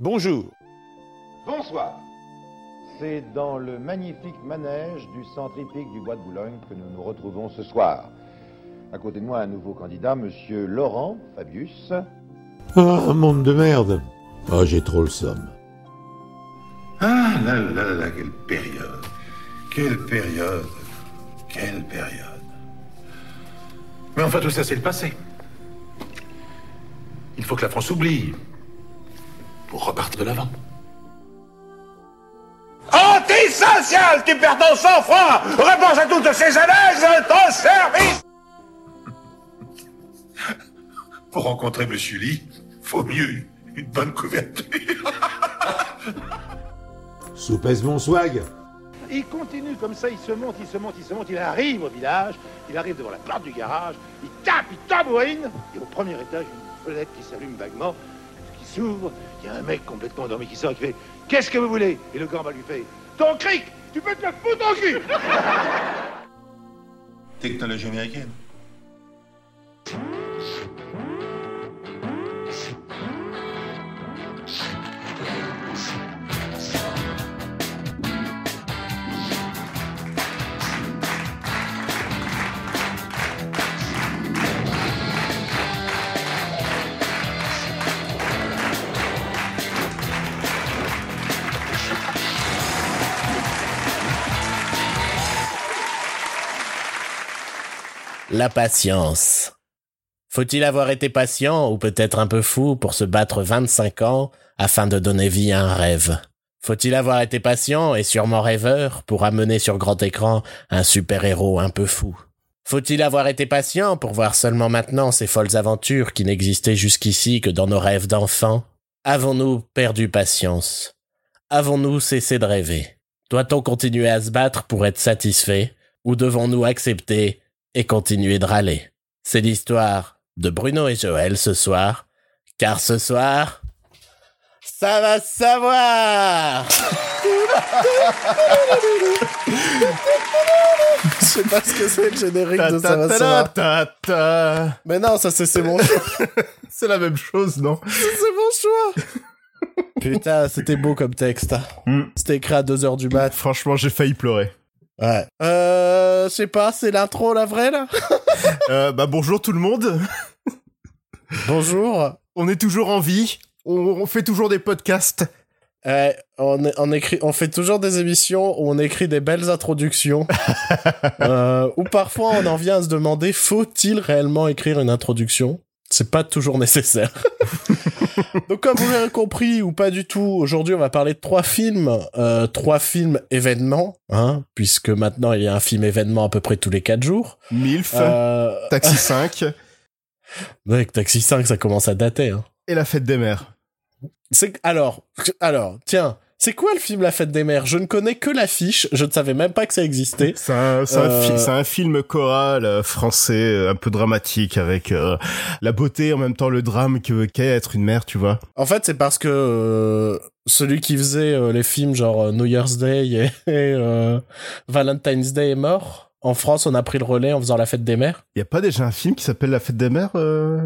Bonjour. Bonsoir. C'est dans le magnifique manège du centre hippique du Bois de Boulogne que nous nous retrouvons ce soir. À côté de moi, un nouveau candidat, monsieur Laurent Fabius. Ah, monde de merde. Ah, j'ai trop le somme. Ah là là là, quelle période. Quelle période. Quelle période. Mais enfin, tout ça, c'est le passé. Il faut que la France oublie. Pour repartir de l'avant. Antisocial, tu perds ton sang-froid Repense à toutes ces années, ton service Pour rencontrer Monsieur Lee, faut mieux une bonne couverture. Soupèse mon swag. Il continue comme ça, il se monte, il se monte, il se monte, il arrive au village, il arrive devant la porte du garage, il tape, il tambourine, et au premier étage, une fenêtre qui s'allume vaguement, il y a un mec complètement endormi qui sort et qui fait « Qu'est-ce que vous voulez ?» Et le gamba lui fait « Ton cric Tu peux te le foutre en cul !» Technologie américaine. La patience. Faut-il avoir été patient ou peut-être un peu fou pour se battre 25 ans afin de donner vie à un rêve? Faut-il avoir été patient et sûrement rêveur pour amener sur grand écran un super-héros un peu fou? Faut-il avoir été patient pour voir seulement maintenant ces folles aventures qui n'existaient jusqu'ici que dans nos rêves d'enfants? Avons-nous perdu patience? Avons-nous cessé de rêver? Doit-on continuer à se battre pour être satisfait ou devons-nous accepter et continuer de râler. C'est l'histoire de Bruno et Joël ce soir, car ce soir, ça va savoir Je sais pas ce que c'est le générique de ça va savoir. Mais non, ça c'est mon choix. C'est la même chose, non? C'est mon choix. Putain, c'était beau comme texte. Hmm. C'était écrit à 2h du mat. Franchement, j'ai failli pleurer. Ouais. Euh, je sais pas, c'est l'intro la vraie là? Euh, bah bonjour tout le monde. Bonjour. On est toujours en vie. On, on fait toujours des podcasts. Euh, on, on écrit, on fait toujours des émissions où on écrit des belles introductions. euh, ou parfois on en vient à se demander faut-il réellement écrire une introduction? C'est pas toujours nécessaire. Donc comme vous l'avez compris ou pas du tout, aujourd'hui on va parler de trois films, euh, trois films événements, hein, puisque maintenant il y a un film événement à peu près tous les quatre jours. MILF, Euh, Taxi 5 avec Taxi 5 ça commence à dater. Hein. et La Fête des Mères. C'est alors, alors, tiens, c'est quoi le film La Fête des Mères? Je ne connais que l'affiche, je ne savais même pas que ça existait. C'est un, c'est un Euh, fi- c'est un film choral euh, français, un peu dramatique, avec euh, la beauté en même temps le drame que qu'est être une mère, tu vois. En fait, c'est parce que euh, celui qui faisait les films genre New Year's Day et, et, Valentine's Day est mort. En France, on a pris le relais en faisant La Fête des Mères. Y a pas déjà un film qui s'appelle La Fête des Mères,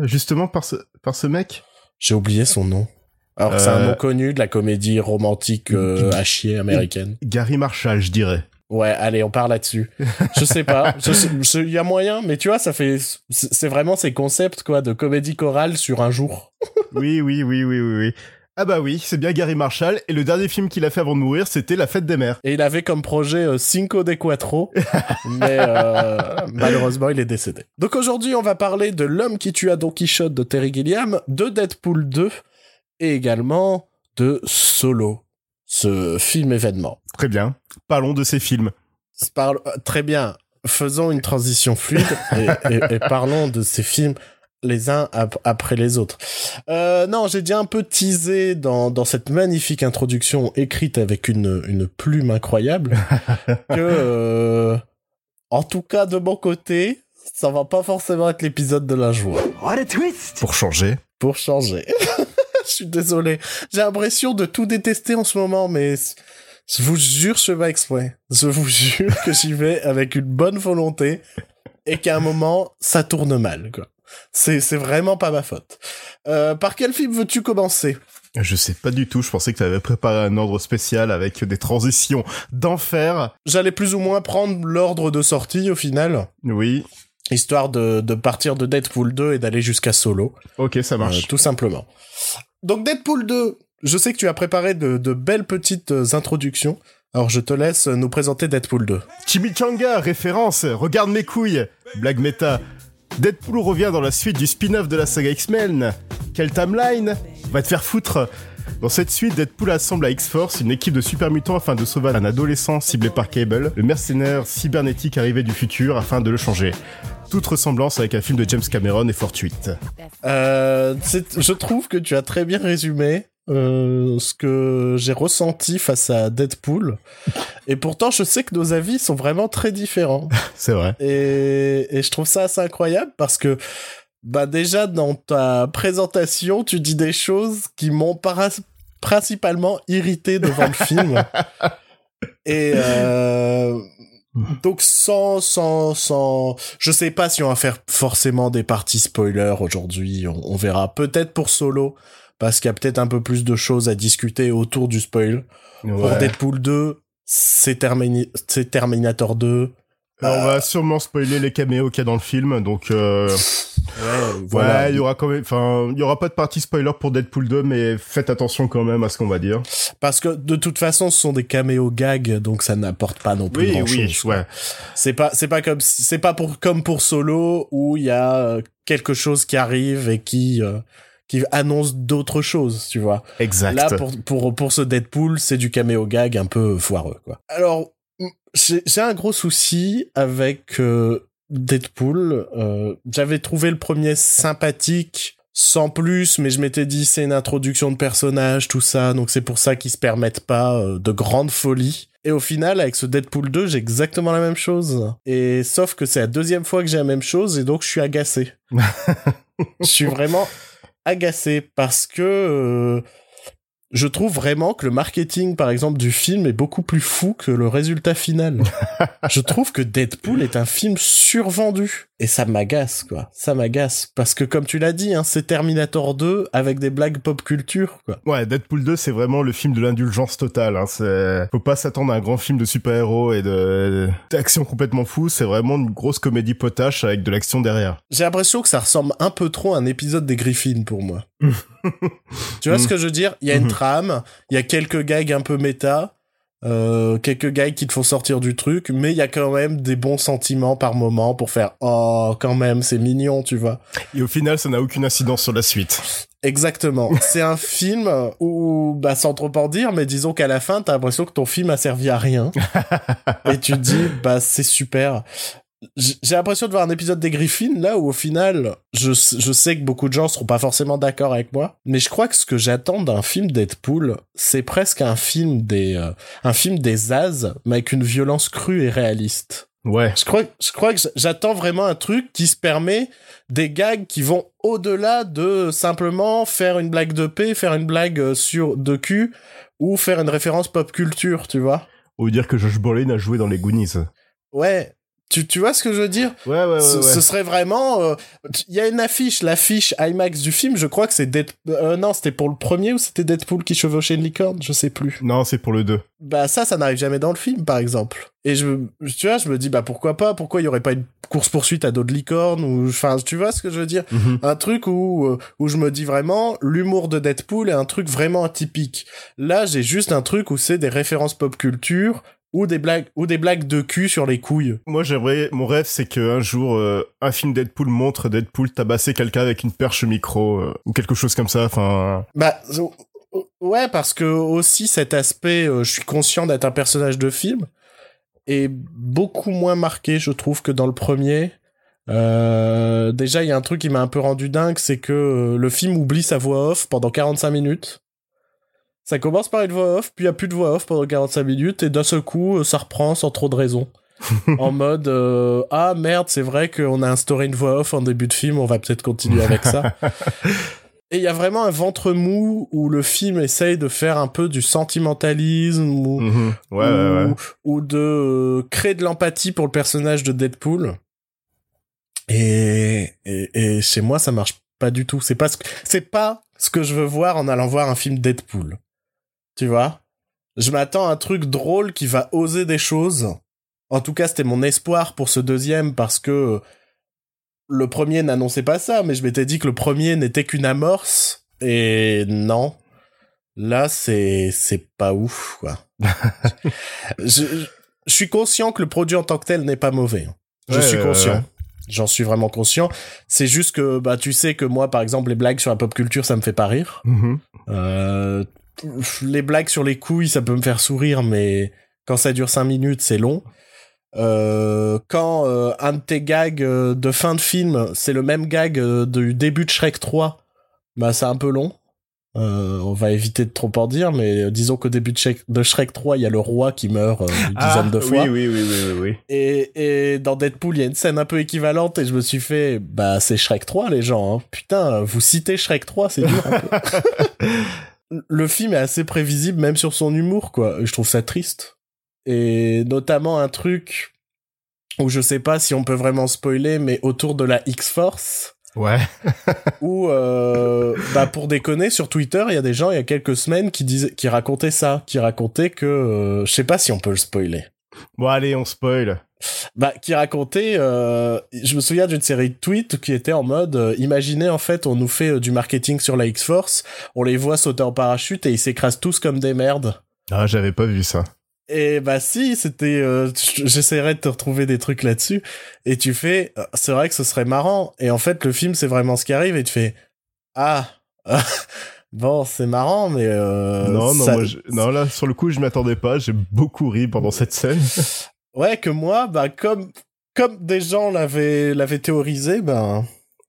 justement par ce, par ce mec? J'ai oublié son nom. Alors que c'est un Euh, nom connu de la comédie romantique euh, à chier américaine. Gary Marshall, je dirais. Ouais, allez, on part là-dessus. Je sais pas. Il y a moyen, mais tu vois, ça fait. C'est c'est vraiment ces concepts, quoi, de comédie chorale sur un jour. Oui, oui, oui, oui, oui, oui. Ah bah oui, c'est bien Gary Marshall. Et le dernier film qu'il a fait avant de mourir, c'était La Fête des Mères. Et il avait comme projet euh, Cinco de Quattro, mais euh, malheureusement il est décédé. Donc aujourd'hui on va parler de L'homme qui tua Don Quichotte de Terry Gilliam, de Deadpool 2 et également de Solo, ce film événement. Très bien. Parlons de ces films. Parle- euh, très bien, faisons une transition fluide et, et- et parlons de ces films les uns ap- après les autres. Euh, non, j'ai déjà un peu teasé dans, dans cette magnifique introduction écrite avec une, une plume incroyable que, euh, en tout cas de mon côté, ça va pas forcément être l'épisode de la joie. Pour changer. Pour changer. Je suis désolé. J'ai l'impression de tout détester en ce moment, mais je vous jure, je pas exprès. Je vous jure que j'y vais avec une bonne volonté et qu'à un moment, ça tourne mal, quoi. C'est, c'est vraiment pas ma faute. Euh, par quel film veux-tu commencer? Je sais pas du tout, je pensais que tu avais préparé un ordre spécial avec des transitions d'enfer. J'allais plus ou moins prendre l'ordre de sortie au final, Oui, histoire de, de partir de Deadpool 2 et d'aller jusqu'à Solo. ok, ça Euh, marche. tout simplement. Donc Deadpool 2, je sais que tu as préparé de, belles petites euh, introductions. Alors je te laisse nous présenter Deadpool 2. Chimichanga, référence, regarde mes couilles. Blague méta. Deadpool revient dans la suite du spin-off de la saga X-Men. Quelle timeline Va te faire foutre? Dans cette suite, Deadpool assemble à X-Force une équipe de super mutants afin de sauver un adolescent ciblé par Cable, le mercenaire cybernétique arrivé du futur afin de le changer. Toute ressemblance avec un film de James Cameron est fortuite. Euh, je trouve que tu as très bien résumé euh, ce que j'ai ressenti face à Deadpool. Et pourtant, je sais que nos avis sont vraiment très différents. C'est vrai. Et, et je trouve ça assez incroyable parce que, bah déjà, dans ta présentation, tu dis des choses qui m'ont principalement irrité devant le film. Et euh, donc sans sans sans, je sais pas si on va faire forcément des parties spoilers aujourd'hui. On, on verra peut-être pour Solo parce qu'il y a peut-être un peu plus de choses à discuter autour du spoil. Pour Ouais. Deadpool 2, c'est Termini- c'est Terminator 2. Alors, on va sûrement spoiler les caméos qu'il y a dans le film, donc euh, Ouais, ouais, il y aura quand même, enfin, il y aura pas de partie spoiler pour Deadpool 2, mais faites attention quand même à ce qu'on va dire. Parce que de toute façon, ce sont des caméos gags, donc ça n'apporte pas non plus Oui, grand oui, chose. ouais. C'est pas, c'est pas comme, c'est pas pour comme pour Solo où il y a euh, quelque chose qui arrive et qui euh, qui annonce d'autres choses, tu vois. Exact. Là, pour pour pour ce Deadpool, c'est du caméo gag un peu foireux, quoi. Alors, j'ai un gros souci avec euh, Deadpool. Euh, J'avais trouvé le premier sympathique. Sans plus, mais je m'étais dit c'est une introduction de personnage, tout ça, donc c'est pour ça qu'ils se permettent pas euh, de grandes folies. Et au final, avec ce Deadpool 2, j'ai exactement la même chose. Et sauf que c'est la deuxième fois que j'ai la même chose, et donc je suis agacé. je suis vraiment agacé parce que euh, je trouve vraiment que le marketing, par exemple, du film est beaucoup plus fou que le résultat final. je trouve que Deadpool est un film survendu. Et ça m'agace, quoi. Ça m'agace. Parce que, comme tu l'as dit, hein, c'est Terminator 2 avec des blagues pop culture, quoi. Ouais, Deadpool 2, c'est vraiment le film de l'indulgence totale. Hein. C'est, faut pas s'attendre à un grand film de super-héros et de d'action complètement fou. C'est vraiment une grosse comédie potache avec de l'action derrière. J'ai l'impression que ça ressemble un peu trop à un épisode des Griffins pour moi. tu vois ce que je veux dire? Il y a une Mhm. trame, il y a quelques gags un peu méta, euh, quelques gags qui te font sortir du truc, mais il y a quand même des bons sentiments par moment pour faire oh quand même c'est mignon, tu vois. Et au final, ça n'a aucune incidence sur la suite. Exactement. c'est un film où, bah, sans trop en dire, mais disons qu'à la fin, t'as l'impression que ton film a servi à rien. et tu te dis, bah, c'est super. J'ai l'impression de voir un épisode des Griffins, là, où au final, je, je sais que beaucoup de gens seront pas forcément d'accord avec moi, mais je crois que ce que j'attends d'un film Deadpool, c'est presque un film des, euh, un film des As, mais avec une violence crue et réaliste. Ouais. Je crois, je crois que j'attends vraiment un truc qui se permet des gags qui vont au-delà de simplement faire une blague de paix, faire une blague euh, sur de cul ou faire une référence pop culture, tu vois. Ou dire que Josh Brolin a joué dans les Goonies. Ouais. Tu, tu vois ce que je veux dire? Ouais, ouais, ouais. ce, ouais. ce serait vraiment... euh, Il y a une affiche, l'affiche IMAX du film, je crois que c'est Dead... euh, non, c'était pour le premier ou c'était Deadpool qui chevauchait une licorne? Je sais plus. Non, c'est pour le 2. Bah ça, ça n'arrive jamais dans le film, par exemple. Et je, tu vois, je me dis, bah pourquoi pas? Pourquoi il y aurait pas une course-poursuite à dos de licorne ou, enfin, tu vois ce que je veux dire? Mhm. un truc où euh, où je me dis vraiment l'humour de Deadpool est un truc vraiment atypique. Là, j'ai juste un truc où c'est des références pop culture ou des blagues ou des blagues de cul sur les couilles. Moi, j'aimerais, mon rêve, c'est qu'un jour, euh, un film Deadpool montre Deadpool tabasser quelqu'un avec une perche micro, euh, ou quelque chose comme ça, enfin... Bah ouais, parce que aussi cet aspect, euh, je suis conscient d'être un personnage de film est beaucoup moins marqué, je trouve, que dans le premier. Déjà, il y a un truc qui m'a un peu rendu dingue, c'est que le film oublie sa voix off pendant 45 minutes. Ça commence par une voix off, puis il y a plus de voix off pendant 45 minutes, et d'un seul coup, euh, ça reprend sans trop de raison. en mode euh, ah merde c'est vrai qu'on a instauré une voix off en début de film on va peut-être continuer avec ça et il y a vraiment un ventre mou où le film essaye de faire un peu du sentimentalisme ou, mhm. Ouais, ouais, ouais. ou, ou de euh, créer de l'empathie pour le personnage de Deadpool. Et, et, et chez moi, ça marche pas du tout. C'est pas ce que, c'est pas ce que je veux voir en allant voir un film Deadpool. Tu vois? Je m'attends à un truc drôle qui va oser des choses. En tout cas, c'était mon espoir pour ce deuxième parce que le premier n'annonçait pas ça, mais je m'étais dit que le premier n'était qu'une amorce. Et non. Là, c'est, c'est pas ouf, quoi. je, je suis conscient que le produit en tant que tel n'est pas mauvais. Je Ouais, suis conscient. J'en suis vraiment conscient. C'est juste que, bah, tu sais que moi, par exemple, les blagues sur la pop culture, ça me fait pas rire. Mhm. Euh, les blagues sur les couilles, ça peut me faire sourire, mais quand ça dure cinq minutes, c'est long. Euh, quand euh, un de tes gags euh, de fin de film, c'est le même gag du début de Shrek 3, bah c'est un peu long. On va éviter de trop en dire, mais disons qu'au début de Shrek, de Shrek 3, il y a le roi qui meurt une dizaine de fois. Ah, Oui, oui, oui, oui, oui, oui. Et, et dans Deadpool, il y a une scène un peu équivalente et je me suis fait, bah c'est Shrek 3 les gens. Hein. Putain, vous citez Shrek 3, c'est dur. un peu. Le film est assez prévisible même sur son humour quoi. Je trouve ça triste. Et notamment un truc où je sais pas si on peut vraiment spoiler, mais autour de la X-Force Ouais. où euh, bah pour déconner sur Twitter il y a des gens il y a quelques semaines qui disaient qui racontaient ça qui racontaient que euh, je sais pas si on peut le spoiler Bon, allez, on spoil. Bah qui racontait euh, je me souviens d'une série de tweets qui était en mode euh, imaginez en fait on nous fait euh, du marketing sur la X-Force on les voit sauter en parachute et ils s'écrasent tous comme des merdes Ah, j'avais pas vu ça. et bah si c'était euh, j'essaierai de te retrouver des trucs là-dessus et tu fais euh, c'est vrai que ce serait marrant et en fait le film c'est vraiment ce qui arrive et tu fais ah bon c'est marrant mais euh, non, non, ça- moi, je- non, là, sur le coup, je m'attendais pas. J'ai beaucoup ri pendant cette scène. ouais que moi bah comme comme des gens l'avaient l'avaient théorisé ben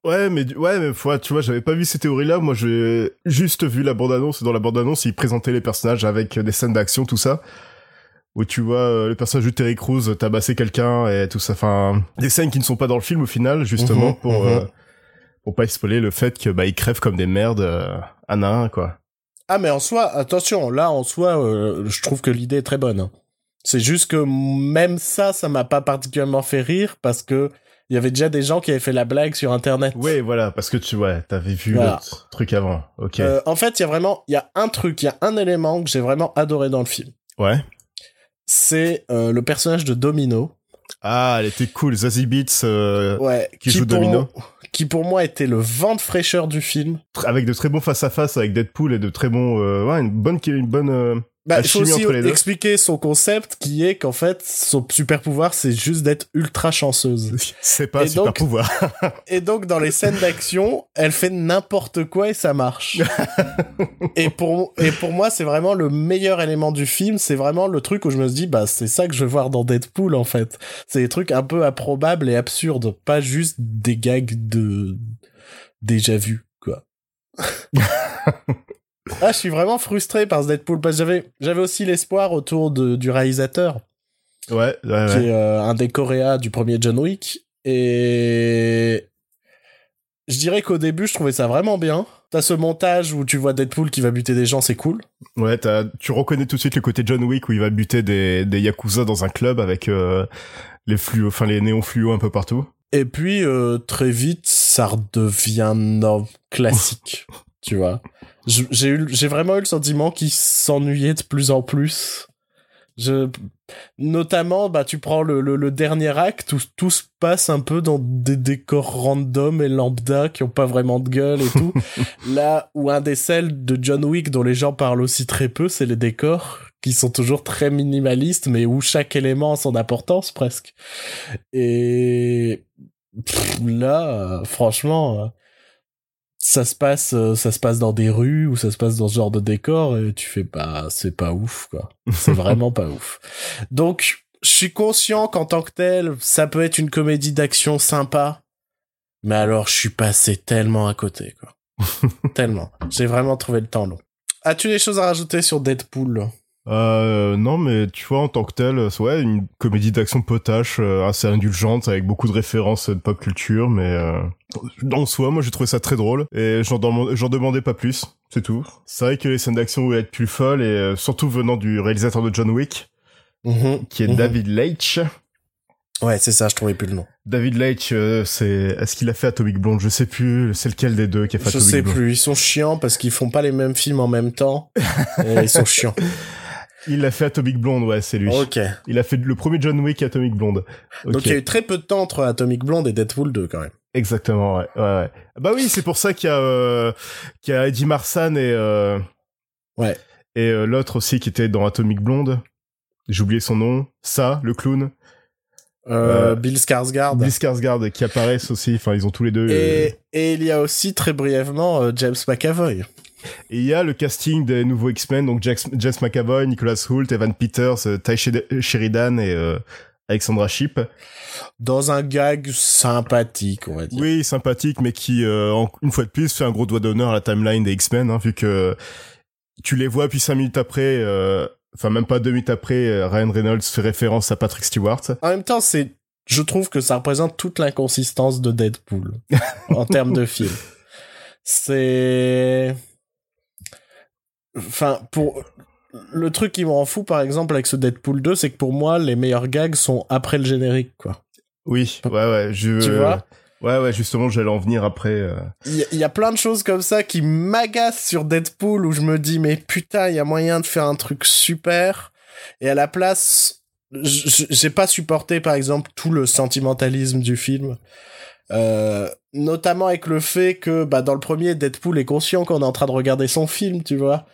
Ouais, mais ouais, mais tu vois, j'avais pas vu ces théories-là. Moi, j'ai juste vu la bande-annonce. Et dans la bande-annonce, ils présentaient les personnages avec des scènes d'action, tout ça. Où tu vois euh, le personnage de Terry Crews tabasser quelqu'un et tout ça. Enfin, des scènes qui ne sont pas dans le film au final, justement Mhm, pour mhm. euh, pour pas spoiler le fait que bah ils crèvent comme des merdes euh, un à un, quoi. Ah mais en soi, attention, là en soi, euh, je trouve que l'idée est très bonne. C'est juste que même ça, ça m'a pas particulièrement fait rire parce que il y avait déjà des gens qui avaient fait la blague sur internet. Ouais, voilà, parce que tu ouais, t'avais vu Voilà. l'autre truc avant. Ok. Euh, en fait, il y a vraiment, il y a un truc, il y a un élément que j'ai vraiment adoré dans le film. Ouais. C'est euh, le personnage de Domino. Ah, elle était cool. Zazie Beats euh, Ouais, qui joue pour Domino. qui pour moi était le vent de fraîcheur du film. avec de très bons face à face avec Deadpool et de très bons ouais une bonne une bonne Bah, il faut aussi expliquer son concept qui est qu'en fait, son super pouvoir, c'est juste d'être ultra chanceuse. c'est pas un super donc- pouvoir. Et donc, dans les scènes d'action, elle fait n'importe quoi et ça marche. et pour, et pour moi, c'est vraiment le meilleur élément du film. C'est vraiment le truc où je me dis, bah, c'est ça que je veux voir dans Deadpool, en fait. C'est des trucs un peu improbables et absurdes. Pas juste des gags de, déjà vus, quoi. Ah, je suis vraiment frustré par ce Deadpool parce que j'avais, j'avais aussi l'espoir autour de, du réalisateur ouais, ouais, qui ouais. est euh, un des Coréas du premier John Wick. Et je dirais qu'au début, je trouvais ça vraiment bien. T'as ce montage où tu vois Deadpool qui va buter des gens, c'est cool. Ouais, t'as- tu reconnais tout de suite le côté John Wick où il va buter des, des yakuza dans un club avec euh, les fluo, enfin les néons fluo un peu partout. Et puis euh, très vite, ça redevient non, classique, tu vois. J'ai eu, j'ai vraiment eu le sentiment qu'il s'ennuyait de plus en plus. Je, notamment, bah, tu prends le, le, le dernier acte où tout se passe un peu dans des décors random et lambda qui ont pas vraiment de gueule et tout. Là où un des celles de John Wick dont les gens parlent aussi très peu, c'est les décors qui sont toujours très minimalistes, mais où chaque élément a son importance presque. Et pff, là, euh, franchement, euh, ça se passe, euh, ça se passe dans des rues ou ça se passe dans ce genre de décor et tu fais pas, c'est pas ouf quoi. C'est vraiment pas ouf. Donc, je suis conscient qu'en tant que tel, ça peut être une comédie d'action sympa, mais alors je suis passé tellement à côté quoi. tellement. J'ai vraiment trouvé le temps long. As-tu des choses à rajouter sur Deadpool Euh, non, mais tu vois, en tant que tel, euh, ouais, une comédie d'action potache, euh, assez indulgente, avec beaucoup de références de pop culture, mais euh, en soi, moi j'ai trouvé ça très drôle, et j'en demandais, pas plus, c'est tout. C'est vrai que les scènes d'action voulaient être plus folles, et euh, surtout venant du réalisateur de John Wick, Mhm. qui est Mhm. David Leitch. Ouais, c'est ça, je trouvais plus le nom. David Leitch, euh, c'est est-ce qu'il a fait Atomic Blonde? Je sais plus. C'est lequel des deux qui a fait Je Atomic sais Blonde? plus, ils sont chiants parce qu'ils font pas les mêmes films en même temps. et ils sont chiants. Il a fait Atomic Blonde, ouais, c'est lui. Ok. Il a fait le premier John Wick Atomic Blonde. Ok. Donc il y a eu très peu de temps entre Atomic Blonde et Deadpool 2 quand même. Exactement, ouais, ouais, ouais. Bah oui, c'est pour ça qu'il y a, euh, qu'il y a Eddie Marsan et euh, Ouais. et euh, l'autre aussi qui était dans Atomic Blonde. J'ai oublié son nom. Ça, le clown. Euh, Euh, Bill Skarsgård. Bill Skarsgård qui apparaissent aussi. Enfin, ils ont tous les deux. euh, Et, et il y a aussi très brièvement euh, James McAvoy. Et il y a le casting des nouveaux X-Men, donc Jax- James McAvoy, Nicholas Hoult, Evan Peters, euh, Ty Sheridan et euh, Alexandra Shipp. Dans un gag sympathique, on va dire. Oui, sympathique, mais qui, euh, une fois de plus, fait un gros doigt d'honneur à la timeline des X-Men, hein, vu que tu les vois, puis cinq minutes après, euh, enfin même pas deux minutes après, Ryan Reynolds fait référence à Patrick Stewart. En même temps, c'est, je trouve que ça représente toute l'inconsistance de Deadpool en termes de film. C'est, enfin, pour le truc qui me rend fou, par exemple, avec ce Deadpool 2, c'est que pour moi, les meilleurs gags sont après le générique, quoi. Oui, ouais, ouais, je... Tu vois Ouais, ouais, justement, j'allais en venir après. euh. Il y, a- il y a plein de choses comme ça qui m'agacent sur Deadpool où je me dis mais putain il y a moyen de faire un truc super et à la place j'ai pas supporté par exemple tout le sentimentalisme du film euh, notamment avec le fait que bah dans le premier Deadpool est conscient qu'on est en train de regarder son film tu vois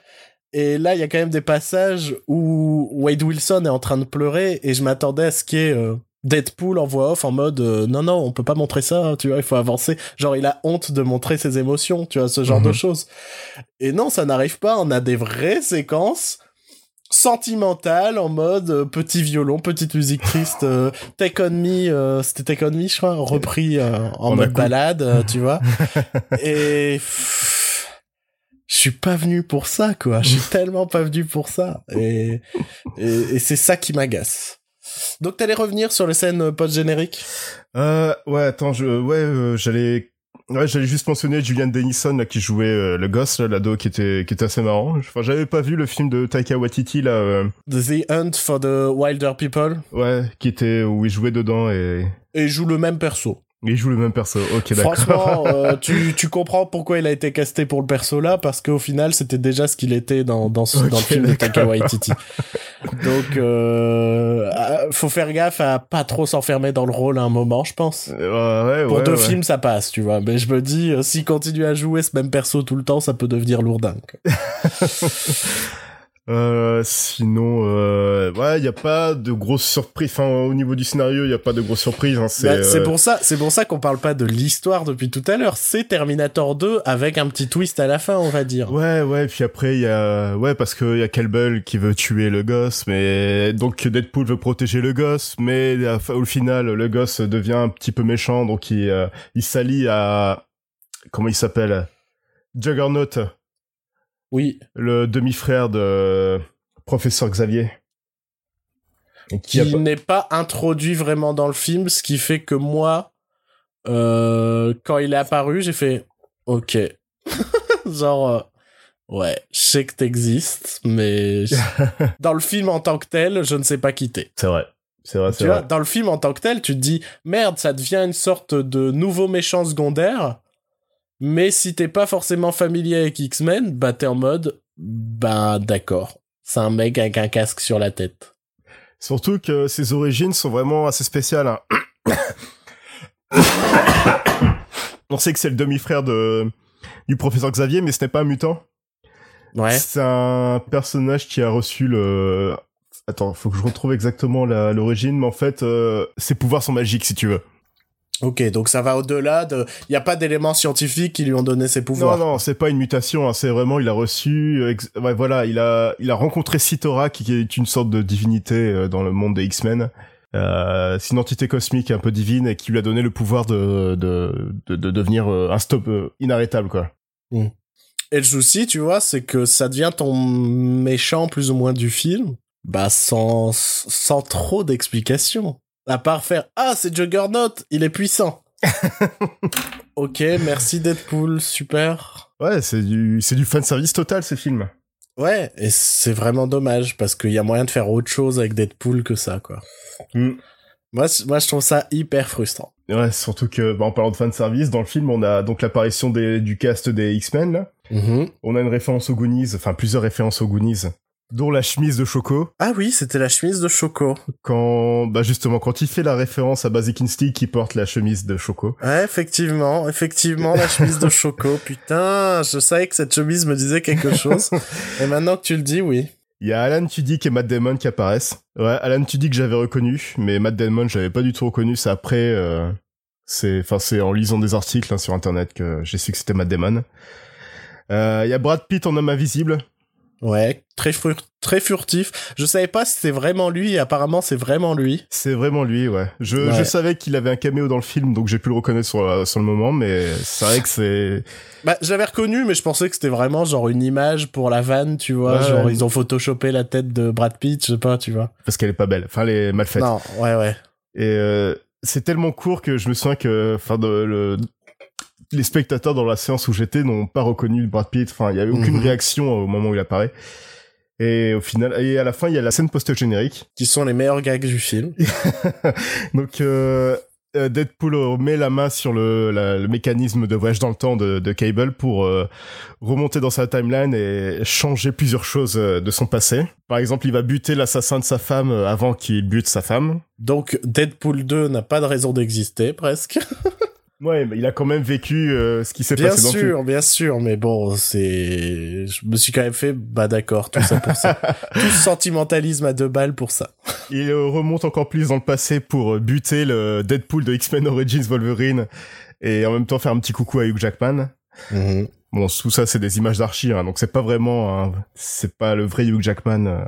et là il y a quand même des passages où Wade Wilson est en train de pleurer et je m'attendais à ce qu'il y ait euh, Deadpool en voix off en mode euh, non non on peut pas montrer ça tu vois il faut avancer. Genre il a honte de montrer ses émotions tu vois ce genre Mhm. de choses. Et non ça n'arrive pas. On a des vraies séquences sentimentales en mode euh, petit violon petite musique triste Take on Me c'était Take on Me je crois repris en On mode balade tu vois. Et pff, je suis pas venu pour ça quoi. Je suis tellement pas venu pour ça. Et et, et c'est ça qui m'agace. Donc t'allais revenir sur les scènes post-génériques? Euh, ouais, attends, je, ouais, euh, j'allais, ouais, j'allais juste mentionner Julian Dennison là qui jouait euh, le gosse, là, l'ado qui était, qui était assez marrant. Enfin, j'avais pas vu le film de Taika Waititi là, euh, The Hunt for the Wilder People. Ouais, qui était où il jouait dedans et, et il joue le même perso. Il joue le même perso. Ok, d'accord. Franchement, euh, tu, tu comprends pourquoi il a été casté pour le perso là, parce qu'au final, c'était déjà ce qu'il était dans, dans, ce, dans le film de. Taika Waititi. Donc, euh, euh, faut faire gaffe à pas trop s'enfermer dans le rôle à un moment, je pense. Euh, ouais, Pour ouais, deux ouais. films, ça passe, tu vois. Mais je me dis, euh, s'il continue à jouer ce même perso tout le temps, ça peut devenir lourdin. Euh, sinon, euh, ouais, il y a pas de grosses surprises. Enfin, au niveau du scénario, il y a pas de grosses surprises. Hein, c'est, Bah, euh, pour ça, c'est pour ça qu'on parle pas de l'histoire depuis tout à l'heure. C'est Terminator 2 avec un petit twist à la fin, on va dire. Ouais, ouais, puis après, il y a, ouais, parce qu'il y a Kelbel qui veut tuer le gosse, mais, donc Deadpool veut protéger le gosse, mais au final, le gosse devient un petit peu méchant, donc il, il s'allie à, comment il s'appelle? Juggernaut, Oui. le demi-frère de Professeur Xavier. Et qui a n'est pas introduit vraiment dans le film, ce qui fait que moi, euh, quand il est apparu, j'ai fait OK. Genre, euh, ouais, je sais que t'existes, mais je- dans le film en tant que tel, je ne sais pas qui t'es. C'est vrai. C'est vrai, c'est vois, vrai. dans le film en tant que tel, tu te dis merde, ça devient une sorte de nouveau méchant secondaire. Mais si t'es pas forcément familier avec X-Men, bah t'es en mode bah d'accord. C'est un mec avec un casque sur la tête. Surtout que ses origines sont vraiment assez spéciales. hein. On sait que c'est le demi-frère de du professeur Xavier, mais ce n'est pas un mutant. Ouais. C'est un personnage qui a reçu le. Attends, faut que je retrouve exactement l'origine, mais en fait, euh, ses pouvoirs sont magiques, si tu veux. Ok, donc ça va au-delà de. Il n'y a pas d'éléments scientifiques qui lui ont donné ses pouvoirs. Non, non, c'est pas une mutation, hein, c'est vraiment, il a reçu, euh, ex- ouais, voilà, il a, il a rencontré Sitora, qui est une sorte de divinité euh, dans le monde des X-Men. Euh, c'est une entité cosmique un peu divine et qui lui a donné le pouvoir de, de, de, de devenir euh, un stop euh, inarrêtable, quoi. Et le souci, tu vois, c'est que ça devient ton méchant plus ou moins du film, bah sans, sans trop d'explications. À part faire Ah, c'est Juggernaut, il est puissant. ok, merci Deadpool, super. Ouais, c'est du, c'est du fan service total, ce film. Ouais, et c'est vraiment dommage parce qu'il y a moyen de faire autre chose avec Deadpool que ça, quoi. Mm. Moi, moi, je trouve ça hyper frustrant. Ouais, surtout que, bah, en parlant de fan service, dans le film, on a donc l'apparition du cast des X-Men, là. Mhm. On a une référence aux Goonies, enfin plusieurs références aux Goonies, dont la chemise de Choco. Ah oui, c'était la chemise de Choco. Quand, bah justement, quand il fait la référence à Basic Instinct qui porte la chemise de Choco. Ouais, effectivement, effectivement, la chemise de Choco. Putain, je savais que cette chemise me disait quelque chose. Et maintenant que tu le dis, oui. Il y a Alan Tudyk et Matt Damon qui apparaissent. Ouais, Alan Tudyk j'avais reconnu, mais Matt Damon j'avais pas du tout reconnu. C'est après, euh, c'est, enfin c'est en lisant des articles hein, sur internet que j'ai su que c'était Matt Damon. Euh, Il y a Brad Pitt en homme invisible. Ouais, très, fur- très furtif. Je savais pas si c'était vraiment lui, et apparemment c'est vraiment lui. C'est vraiment lui, ouais. Je, Ouais. je savais qu'il avait un caméo dans le film, donc j'ai pu le reconnaître sur, euh, sur le moment, mais c'est vrai que c'est... Bah, je l'avais reconnu, mais je pensais que c'était vraiment genre une image pour la vanne, tu vois. Ouais, genre, ouais. ils ont photoshopé la tête de Brad Pitt, je sais pas, tu vois. Parce qu'elle est pas belle. Enfin, elle est mal faite. Non, ouais, ouais. Et euh, c'est tellement court que je me souviens que... Enfin, de, le... les spectateurs dans la séance où j'étais n'ont pas reconnu Brad Pitt. Enfin, il y avait aucune Mhm. réaction au moment où il apparaît. Et au final, et à la fin, il y a la scène post-générique. Qui sont les meilleurs gags du film. Donc euh, euh, Deadpool met la main sur le, la- le mécanisme de voyage dans le temps de, de Cable pour euh, remonter dans sa timeline et changer plusieurs choses euh, de son passé. Par exemple, il va buter l'assassin de sa femme avant qu'il bute sa femme. Donc, Deadpool 2 n'a pas de raison d'exister, presque. Ouais, mais il a quand même vécu euh, ce qui s'est Bien passé dans film. sûr, bien sûr, mais bon, c'est... Je me suis quand même fait, bah d'accord, tout ça pour ça. tout ce sentimentalisme à deux balles pour ça. Il euh, remonte encore plus dans le passé pour euh, buter le Deadpool de X-Men Origins Wolverine et en même temps faire un petit coucou à Hugh Jackman. Mhm. Bon, tout ça, c'est des images d'archives, hein, donc c'est pas vraiment, un- c'est pas le vrai Hugh Jackman. euh,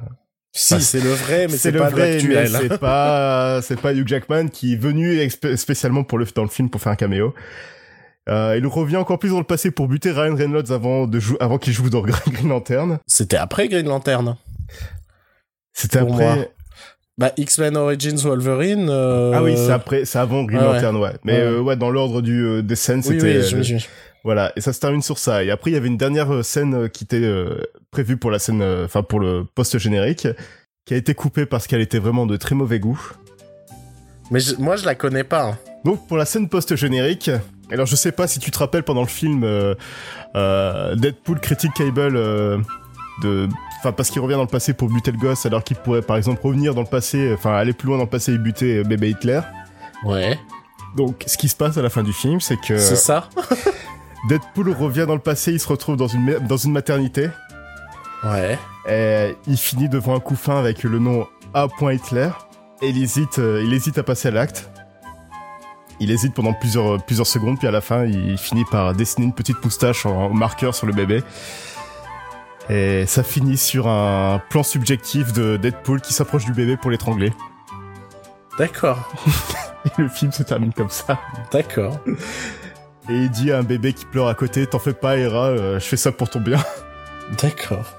Si, Ah, c'est le vrai, mais c'est le pas vrai, l'actuel. c'est pas, c'est pas Hugh Jackman qui est venu spécialement pour le, dans le film pour faire un caméo. Euh, il revient encore plus dans le passé pour buter Ryan Reynolds avant de jou- avant qu'il joue dans Green Lantern. C'était après Green Lantern. C'était après. moi. Bah, X-Men Origins Wolverine. euh, Ah oui, c'est après, c'est avant Green. Lantern, ouais. Mais Ouais. euh, ouais, dans l'ordre du euh, des scènes, Oui, c'était oui, euh, voilà. Et ça se termine sur ça. Et après, il y avait une dernière euh, scène euh, qui était euh, prévue pour la scène, euh, enfin pour le post générique, qui a été coupée parce qu'elle était vraiment de très mauvais goût. Mais je- moi, je la connais pas. hein. Donc pour la scène post-générique, alors je sais pas si tu te rappelles pendant le film euh, Deadpool critique Cable de enfin parce qu'il revient dans le passé pour buter le gosse alors qu'il pourrait par exemple revenir dans le passé enfin aller plus loin dans le passé et buter bébé Hitler. Ouais. Donc ce qui se passe à la fin du film, c'est que C'est ça Deadpool revient dans le passé, il se retrouve dans une dans une maternité Ouais. et il finit devant un couffin avec le nom A. Hitler et il hésite euh, il hésite à passer à l'acte. Il hésite pendant plusieurs, plusieurs secondes, puis à la fin, il finit par dessiner une petite moustache en, en marqueur sur le bébé. Et ça finit sur un plan subjectif de Deadpool qui s'approche du bébé pour l'étrangler. D'accord. Et le film se termine comme ça. D'accord. Et il dit à un bébé qui pleure à côté, t'en fais pas, Hera, euh, je fais ça pour ton bien. D'accord.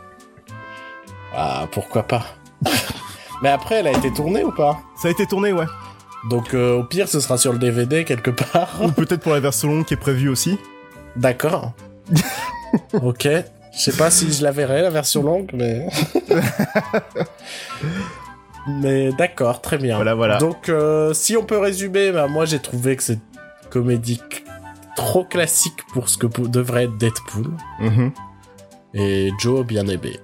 Ah, pourquoi pas Mais après, elle a été tournée ou pas? Ça a été tourné, ouais. Donc, euh, au pire, ce sera sur le DVD quelque part. Ou peut-être pour la version longue qui est prévue aussi. D'accord. ok. Je sais pas si je la verrai, la version longue, mais... mais d'accord, très bien. Voilà, voilà. Donc, euh, si on peut résumer, bah, moi j'ai trouvé que c'est comédie trop classique pour ce que devrait être Deadpool. Mhm. Et Joe bien aimé.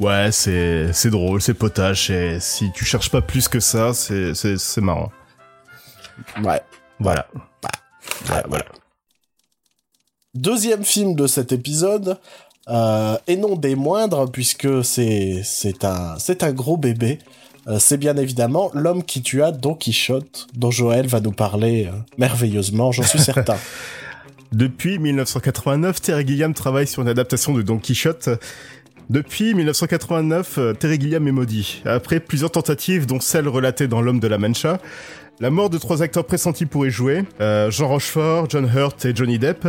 Ouais, c'est c'est drôle, c'est potache, et si tu cherches pas plus que ça, c'est c'est c'est marrant. Ouais. Voilà. Ouais, voilà. Deuxième film de cet épisode, euh, et non des moindres, puisque c'est c'est un c'est un gros bébé. Euh, c'est bien évidemment l'homme qui tua Don Quichotte, dont Joël va nous parler euh, merveilleusement, j'en suis certain. Depuis 1989, Terry Gilliam travaille sur une adaptation de Don Quichotte. Depuis 1989, euh, Terry Gilliam est maudit. Après plusieurs tentatives, dont celle relatée dans L'homme de la Mancha, la mort de trois acteurs pressentis pour y jouer, euh, Jean Rochefort, John Hurt et Johnny Depp,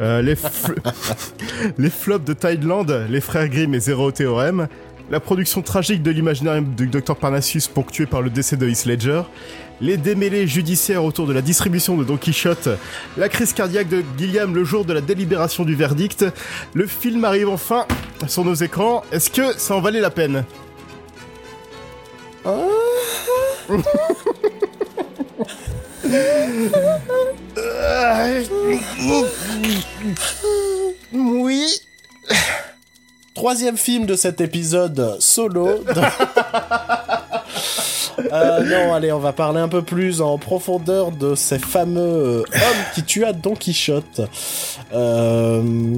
euh, les, fl- les flops de Thailand, les frères Grimm et Zéro Théorème, la production tragique de l'imaginaire du Dr Parnassus ponctuée par le décès de Heath Ledger, les démêlés judiciaires autour de la distribution de Don Quichotte, la crise cardiaque de Gilliam le jour de la délibération du verdict, le film arrive enfin sur nos écrans. Est-ce que ça en valait la peine? Oui. Troisième film de cet épisode solo. Euh, non, allez, on va parler un peu plus en profondeur de ces fameux euh, hommes qui tuent Don Quichotte. Euh,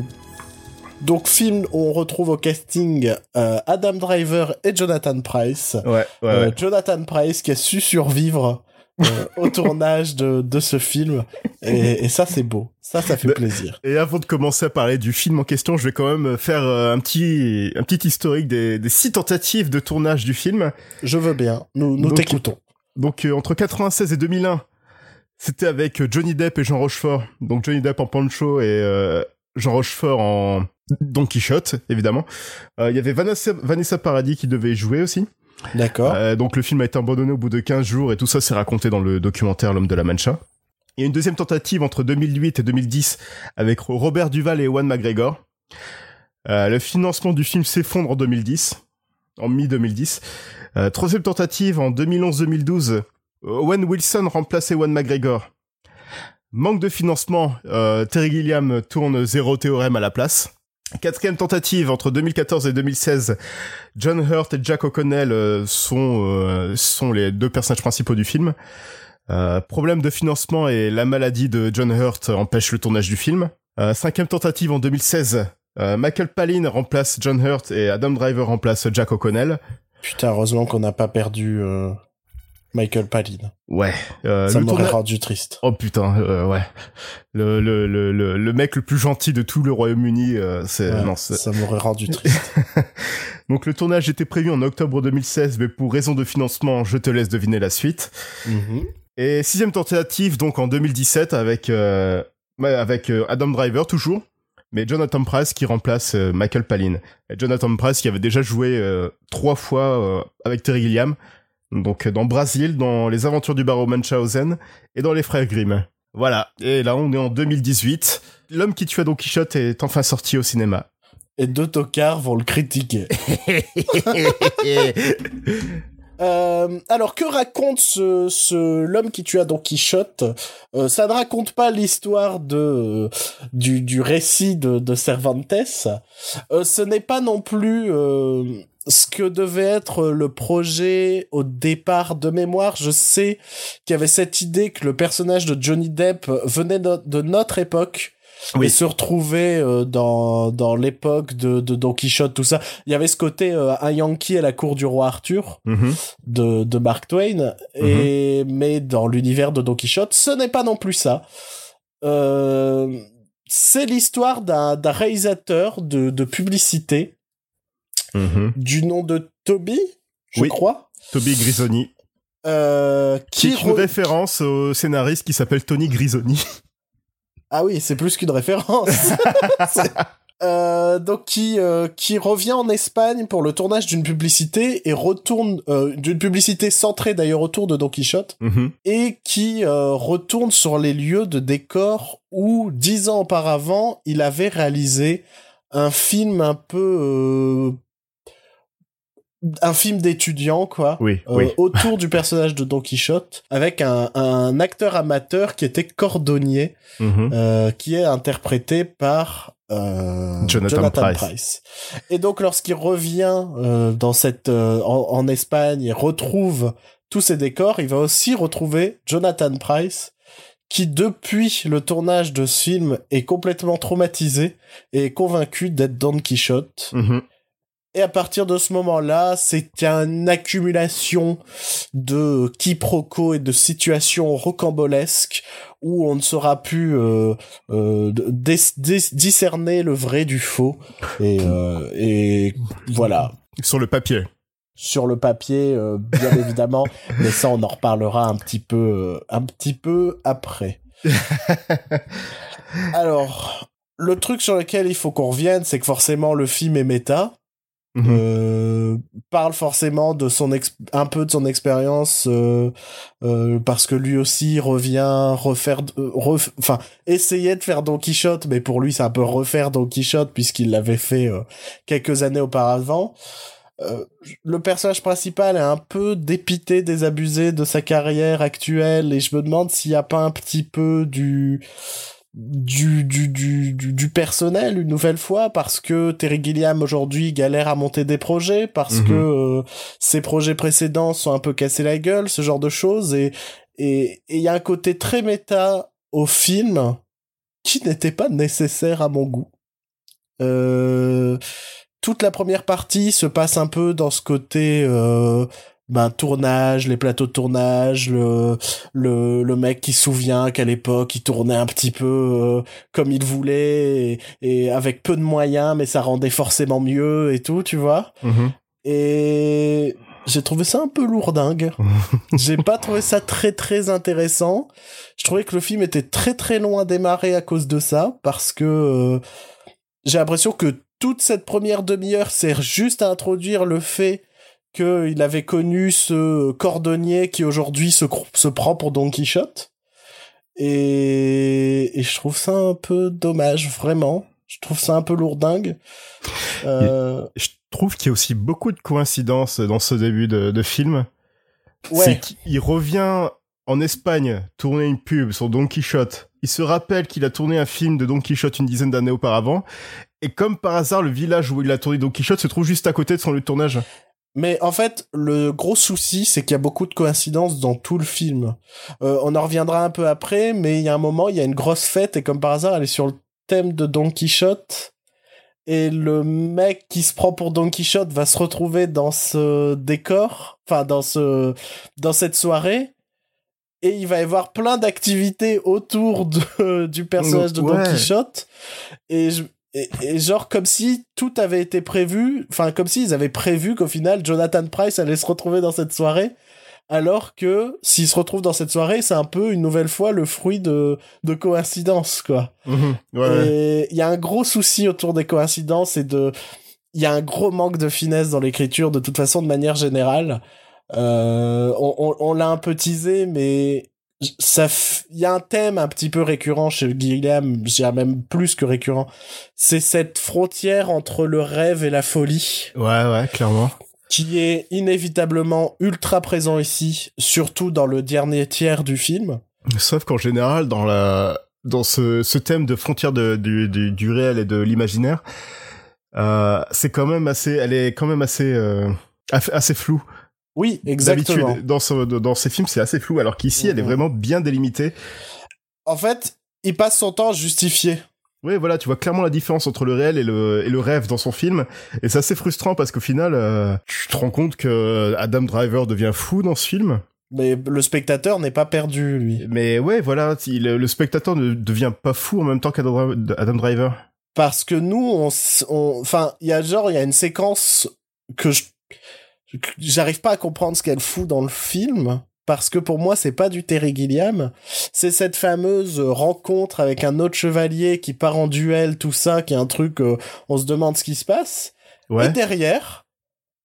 donc, film où on retrouve au casting euh, Adam Driver et Jonathan Price. Ouais, ouais, ouais. Jonathan Price qui a su survivre au tournage de, de ce film. Et, et ça, c'est beau. Ça, ça fait plaisir. Et avant de commencer à parler du film en question, je vais quand même faire euh, un petit, un petit historique des, des six tentatives de tournage du film. Je veux bien. Nous, nous t'écoutons. Donc euh, entre 96 et 2001, c'était avec euh, Johnny Depp et Jean Rochefort. Donc Johnny Depp en Pancho et euh, Jean Rochefort en Don Quichotte, évidemment. Euh, Il y avait Vanessa, Vanessa Paradis qui devait y jouer aussi. D'accord. Euh, donc le film a été abandonné au bout de 15 jours et tout ça s'est raconté dans le documentaire L'homme de la Mancha. Il y a une deuxième tentative entre 2008 et 2010 avec Robert Duval et Ewan McGregor. Euh, le financement du film s'effondre en 2010, en mi-2010. Euh, troisième tentative en 2011-2012, Owen Wilson remplace Ewan McGregor. Manque de financement, Terry Gilliam tourne Zéro Théorème à la place. Quatrième tentative entre 2014 et 2016, John Hurt et Jack O'Connell euh, sont euh, sont les deux personnages principaux du film. Euh, problème de financement et la maladie de John Hurt empêche le tournage du film. Euh, cinquième tentative en 2016, euh, Michael Palin remplace John Hurt et Adam Driver remplace Jack O'Connell. Putain, heureusement qu'on n'a pas perdu Michael Palin. Ouais. Euh, Ça m'aurait tourna- rendu triste. Oh putain, euh, ouais. Le, le, le, le, le mec le plus gentil de tout le Royaume-Uni, euh, c'est... Ouais, non, c'est- ça m'aurait rendu triste. Donc le tournage était prévu en octobre 2016, mais pour raison de financement, je te laisse deviner la suite. Mhm. Et sixième tentative, donc en 2017, avec, avec Adam Driver toujours, mais Jonathan Price qui remplace Michael Palin. Et Jonathan Price qui avait déjà joué trois fois avec Terry Gilliam, donc euh, dans Brasil, dans Les Aventures du baron Munchausen et dans Les Frères Grimm. Voilà, et là on est en 2018. L'homme qui tua Don Quichotte est enfin sorti au cinéma. Et deux tocards vont le critiquer. Euh, alors que raconte ce, ce l'homme qui tua Don Quichotte? Euh, Ça ne raconte pas l'histoire de du, du récit de, de Cervantes. Euh, ce n'est pas non plus euh, ce que devait être le projet au départ de mémoire. Je sais qu'il y avait cette idée que le personnage de Johnny Depp venait de notre époque. Oui. Et se retrouver euh, dans dans l'époque de, de Don Quichotte tout ça il y avait ce côté euh, un Yankee à la cour du roi Arthur Mhm. de, de Mark Twain, et, mais dans l'univers de Don Quichotte, ce n'est pas non plus ça. Euh, c'est l'histoire d'un d'un réalisateur de, de publicité Mhm. du nom de Toby, je Oui. crois, Toby Grisoni. euh, Qui qui est une re- référence au scénariste qui s'appelle Tony Grisoni. Ah oui, c'est plus qu'une référence. Euh, donc qui euh, qui revient en Espagne pour le tournage d'une publicité et retourne euh, d'une publicité centrée d'ailleurs autour de Don Quichotte Mhm. et qui retourne sur les lieux de décor où dix ans auparavant il avait réalisé un film un peu euh, un film d'étudiant quoi Oui, euh, oui. autour du personnage de Don Quichotte avec un, un acteur amateur qui était cordonnier Mhm. euh, qui est interprété par euh, Jonathan Pryce. Et donc lorsqu'il revient euh, dans cette euh, en, en Espagne et retrouve tous ces décors, il va aussi retrouver Jonathan Price qui depuis le tournage de ce film est complètement traumatisé et est convaincu d'être Don Quichotte. Mhm. Et à partir de ce moment-là, c'est une accumulation de quiproquos et de situations rocambolesques où on ne saura plus euh, euh, discerner le vrai du faux. Et, euh, et voilà. Sur le papier. Sur le papier, euh, bien évidemment, mais ça, on en reparlera un petit peu, euh, un petit peu après. Alors, le truc sur lequel il faut qu'on revienne, c'est que forcément le film est méta. Mhm. Euh, parle forcément de son un peu de son expérience euh, euh, parce que lui aussi revient refaire euh, ref- enfin essayer de faire Don Quichotte mais pour lui c'est un peu refaire Don Quichotte puisqu'il l'avait fait euh, quelques années auparavant euh, le personnage principal est un peu dépité, désabusé de sa carrière actuelle et je me demande s'il n'y a pas un petit peu du du, du, du, du, personnel une nouvelle fois parce que Terry Gilliam aujourd'hui galère à monter des projets parce Mhm. que euh, ses projets précédents sont un peu cassés la gueule ce genre de choses et et il y a un côté très méta au film qui n'était pas nécessaire à mon goût euh, toute la première partie se passe un peu dans ce côté euh, ben tournage, les plateaux de tournage, le le, le mec qui se souvient qu'à l'époque il tournait un petit peu euh, comme il voulait et, et avec peu de moyens mais ça rendait forcément mieux et tout, tu vois. Mhm. Et j'ai trouvé ça un peu lourdingue. j'ai pas trouvé ça très très intéressant. Je trouvais que le film était très très loin à démarrer à cause de ça parce que euh, j'ai l'impression que toute cette première demi-heure sert juste à introduire le fait qu'il avait connu ce cordonnier qui aujourd'hui se, se prend pour Don Quichotte. Et, et je trouve ça un peu dommage, vraiment. Je trouve ça un peu lourdingue. Euh, Je trouve qu'il y a aussi beaucoup de coïncidences dans ce début de, de film. ouais. C'est qu'il revient en Espagne tourner une pub sur Don Quichotte. Il se rappelle qu'il a tourné un film de Don Quichotte une dizaine d'années auparavant. Et comme par hasard, le village où il a tourné Don Quichotte se trouve juste à côté de son lieu de tournage. Mais en fait, le gros souci, c'est qu'il y a beaucoup de coïncidences dans tout le film. Euh, on en reviendra un peu après, mais il y a un moment, il y a une grosse fête, et comme par hasard, elle est sur le thème de Don Quichotte. Et le mec qui se prend pour Don Quichotte va se retrouver dans ce décor, enfin dans ce, dans cette soirée, et il va y avoir plein d'activités autour de, du personnage de Don. Quichotte. Et je, et, et genre comme si tout avait été prévu, enfin comme s'ils avaient prévu qu'au final Jonathan Price allait se retrouver dans cette soirée, alors que s'il se retrouve dans cette soirée, c'est un peu une nouvelle fois le fruit de, de coïncidences, quoi. Mhm. Ouais. Et il y a un gros souci autour des coïncidences et de, il y a un gros manque de finesse dans l'écriture de toute façon de manière générale. Euh, on on, on l'a un peu teasé, mais ça, il y a un thème un petit peu récurrent chez Guillaume, je dirais même plus que récurrent. C'est cette frontière entre le rêve et la folie Ouais, ouais, clairement. qui est inévitablement ultra présent ici, surtout dans le dernier tiers du film. Sauf qu'en général, dans la dans ce, ce thème de frontière de, du, du, du réel et de l'imaginaire, euh, c'est quand même assez, elle est quand même assez euh, assez floue. Oui, exactement. D'habitude, dans ce, dans ces films, c'est assez flou, alors qu'ici, elle est Mhm. vraiment bien délimitée. En fait, il passe son temps à justifier. Oui, voilà, tu vois clairement la différence entre le réel et le, et le rêve dans son film. Et c'est assez frustrant parce qu'au final, euh, tu te rends compte que Adam Driver devient fou dans ce film. Mais le spectateur n'est pas perdu, lui. Mais ouais, voilà, il- le spectateur ne devient pas fou en même temps qu'Adam Adam Driver. Parce que nous, on, enfin, il y a genre, il y a une séquence que je, j'arrive pas à comprendre ce qu'elle fout dans le film. Parce que pour moi, c'est pas du Terry Gilliam. C'est cette fameuse rencontre avec un autre chevalier qui part en duel, tout ça, qui est un truc, euh, on se demande ce qui se passe. Ouais. Et derrière,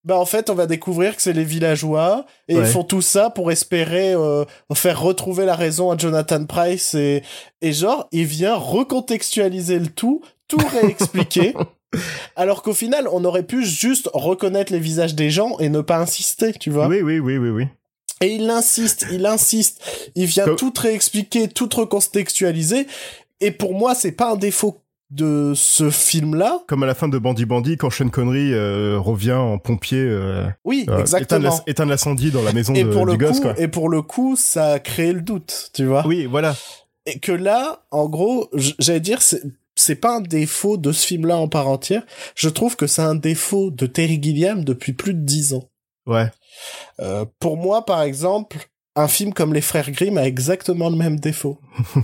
bah en fait, on va découvrir que c'est les villageois et Ouais. ils font tout ça pour espérer euh, faire retrouver la raison à Jonathan Price et et genre il vient recontextualiser le tout, tout réexpliquer. Alors qu'au final, on aurait pu juste reconnaître les visages des gens et ne pas insister, tu vois. Oui, oui, oui, oui, oui. Et il insiste, il insiste, il vient tout réexpliquer, tout recontextualiser. Et pour moi, c'est pas un défaut de ce film-là. Comme à la fin de Bandit Bandit, quand Sean Connery euh, revient en pompier, euh, Oui, euh, exactement. éteindre l'incendie dans la maison et de, pour le du gosse, coup, quoi. et pour le coup, ça a créé le doute, tu vois. Oui, voilà. Et que là, en gros, j'allais dire, c'est pas un défaut de ce film-là en part entière. Je trouve que c'est un défaut de Terry Gilliam depuis plus de dix ans. Ouais. Euh, pour moi, par exemple, un film comme Les Frères Grimm a exactement le même défaut.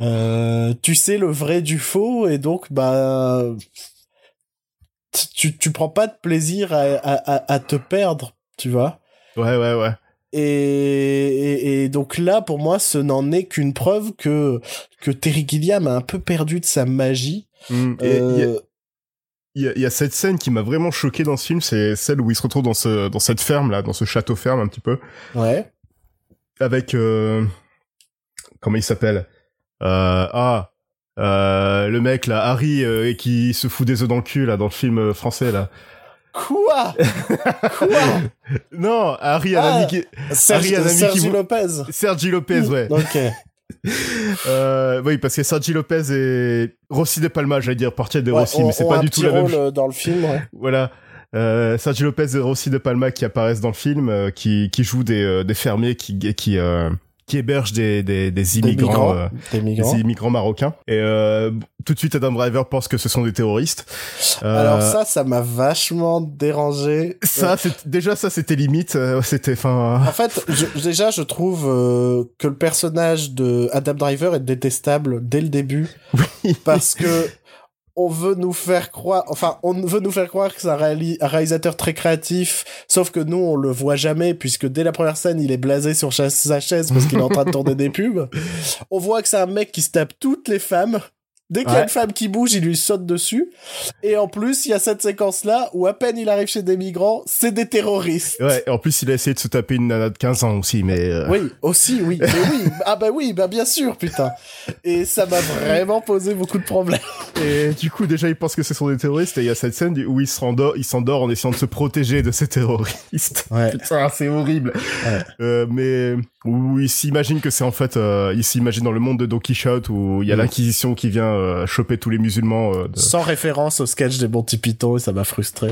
Euh, tu sais le vrai du faux et donc bah tu tu prends pas de plaisir à, à, à, à te perdre, tu vois. Ouais, ouais, ouais. Et, et, et donc là, pour moi, ce n'en est qu'une preuve que que Terry Gilliam a un peu perdu de sa magie. Mm. Et il y a- Euh, il y, a, il y a cette scène qui m'a vraiment choqué dans ce film, c'est celle où il se retrouve dans ce dans cette ferme là, dans ce château ferme un petit peu, ouais. avec euh, comment il s'appelle? Euh, Ah, euh, le mec là, Harry, et qui se fout des œufs dans le cul là dans le film français là. Quoi Quoi Non, Harry Ah, Sergi, Harry Lopez. Sergi Lopez, ouais. Ok. Euh, oui, parce que Sergi Lopez et Rossi de Palma, j'allais dire Portier de Ouais, Rossi, mais c'est pas du tout la même rôle chose. euh, dans le film. ouais. Voilà. Euh, Sergi Lopez et Rossi de Palma qui apparaissent dans le film, euh, qui, qui jouent des, euh, des fermiers qui, qui, euh, qui hébergent des, des, des Des immigrants. migrants. euh, Des migrants. des immigrants marocains. Et euh, tout de suite, Adam Driver pense que ce sont des terroristes. Euh, Alors ça, ça m'a vachement dérangé. ça, c'est déjà ça, c'était limite. euh, c'était, enfin, En fait, je- déjà, je trouve euh, que le personnage de Adam Driver est détestable dès le début parce que on veut nous faire croire, enfin, on veut nous faire croire que c'est un, réali- un réalisateur très créatif, sauf que nous, on le voit jamais puisque dès la première scène, il est blasé sur cha- sa chaise parce qu'il est en train de tourner des pubs. On voit que c'est un mec qui se tape toutes les femmes. Dès qu'il y a Ouais. une femme qui bouge, il lui saute dessus. Et en plus, il y a cette séquence-là où à peine il arrive chez des migrants, c'est des terroristes. ouais. En plus, il a essayé de se taper une nana de 15 ans aussi, mais. euh, Oui, aussi, oui. Mais oui. Ah bah oui, bah bien sûr, putain. Et ça m'a vraiment posé beaucoup de problèmes. Et du coup, déjà, il pense que ce sont des terroristes. Et il y a cette scène où il s'endort, il s'endort en essayant de se protéger de ces terroristes. Ouais. Putain, c'est horrible. Ouais. Euh, mais où il s'imagine que c'est en fait, euh, il s'imagine dans le monde de Don Quichotte où il y a Mm. l'inquisition qui vient euh, choper tous les musulmans. euh, de- Sans référence au sketch des Monty Python, et ça m'a frustré.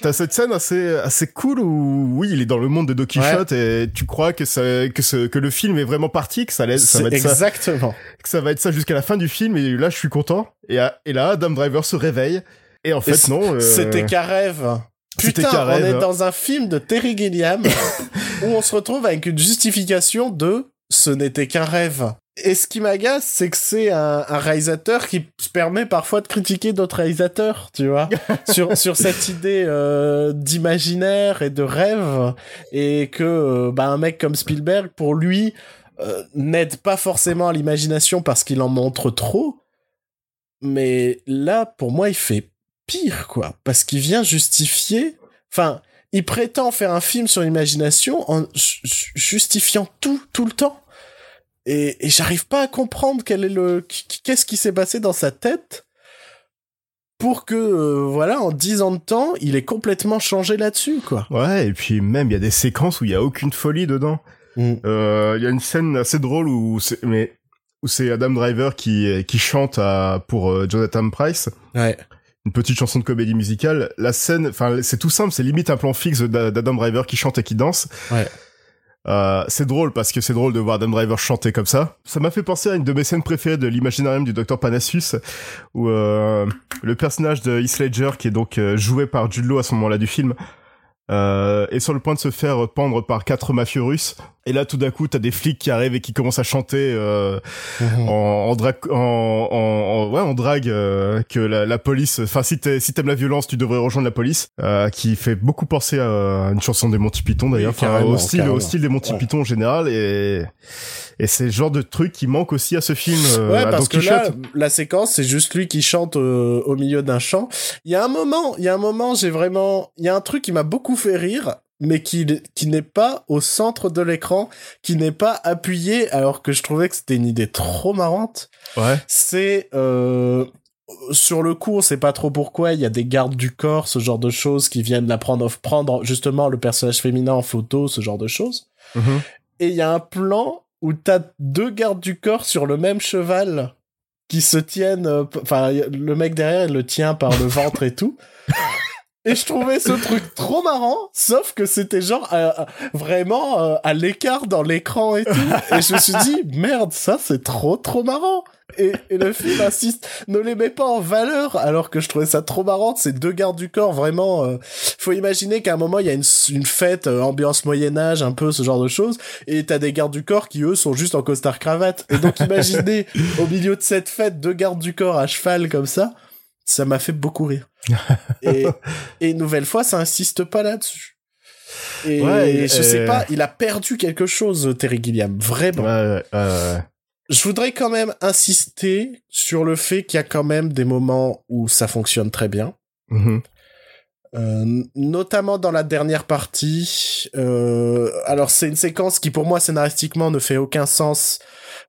T'as cette scène assez assez cool où oui, il est dans le monde de Don Quichotte et tu crois que ça que ce que le film est vraiment parti, que ça, laisse- ça va être ça, exactement. que ça va être ça jusqu'à la fin du film et là je suis content et, et là Adam Driver se réveille et en fait non. euh, C'était qu'un rêve. Putain, on est hein. dans un film de Terry Gilliam où on se retrouve avec une justification de ce n'était qu'un rêve. Et ce qui m'agace, c'est que c'est un, un réalisateur qui se permet parfois de critiquer d'autres réalisateurs, tu vois, sur sur cette idée euh, d'imaginaire et de rêve, et que euh, bah, un mec comme Spielberg, pour lui, euh, n'aide pas forcément à l'imagination parce qu'il en montre trop. Mais là, pour moi, il fait pire, quoi, parce qu'il vient justifier. Enfin, il prétend faire un film sur l'imagination en ju- ju- justifiant tout, tout le temps. Et, et j'arrive pas à comprendre quel est le, qu'est-ce qui s'est passé dans sa tête pour que, euh, voilà, en dix ans de temps, il ait complètement changé là-dessus, quoi. Ouais, et puis même il y a des séquences où il y a aucune folie dedans. Mm. Euh, Il y a une scène assez drôle où c'est mais où c'est Adam Driver qui qui chante à, pour euh, Jonathan Price. Ouais. Une petite chanson de comédie musicale. La scène, enfin, c'est tout simple, c'est limite un plan fixe d'A- d'Adam Driver qui chante et qui danse. Ouais. Euh, c'est drôle parce que c'est drôle de voir Adam Driver chanter comme ça. Ça m'a fait penser à une de mes scènes préférées de l'imaginarium du Dr Panassus, où euh, le personnage de Heath Ledger, qui est donc euh, joué par Jude Law à ce moment-là du film, euh, est sur le point de se faire pendre par quatre mafieux russes. Et là, tout d'un coup, t'as des flics qui arrivent et qui commencent à chanter euh, Mhm. en, en, dra- en, en, ouais, en drague euh, que la, la police. Enfin, si t'es- si t'aimes la violence, tu devrais rejoindre la police. euh, qui fait beaucoup penser à une chanson des Monty Python d'ailleurs, Oui, enfin, au style, carrément. au style des Monty Ouais. Python en général. Et et c'est le genre de truc qui manque aussi à ce film. euh, Ouais, à parce Don que là, la séquence, c'est juste lui qui chante euh, au milieu d'un chant. Il y a un moment, il y a un moment, j'ai vraiment, il y a un truc qui m'a beaucoup fait rire, mais qui qui n'est pas au centre de l'écran, qui n'est pas appuyé, alors que je trouvais que c'était une idée trop marrante. Ouais. C'est euh, sur le coup, on sait pas trop pourquoi. Il y a des gardes du corps, ce genre de choses, qui viennent la prendre, prendre justement le personnage féminin en photo, ce genre de choses. Mhm. Et il y a un plan où t'as deux gardes du corps sur le même cheval qui se tiennent. euh, Enfin, le mec derrière, il le tient par le ventre et tout. Et je trouvais ce truc trop marrant, sauf que c'était genre euh, euh, vraiment euh, à l'écart dans l'écran et tout. Et je me suis dit, merde, ça c'est trop trop marrant. Et, le film insiste, ne les met pas en valeur, alors que je trouvais ça trop marrant. Ces deux gardes du corps, vraiment. euh, faut imaginer qu'à un moment il y a une, fête, ambiance Moyen Âge, un peu ce genre de choses, et t'as des gardes du corps qui eux sont juste en costard cravate. Et donc imaginez au milieu de cette fête deux gardes du corps à cheval comme ça, ça m'a fait beaucoup rire. Et, et une nouvelle fois, ça insiste pas là-dessus. Et Ouais, je sais euh, pas, il a perdu quelque chose, Terry Gilliam, vraiment. Ouais. Je voudrais quand même insister sur le fait qu'il y a quand même des moments où ça fonctionne très bien. Mhm. Euh, notamment dans la dernière partie. Euh, alors c'est une séquence qui pour moi scénaristiquement ne fait aucun sens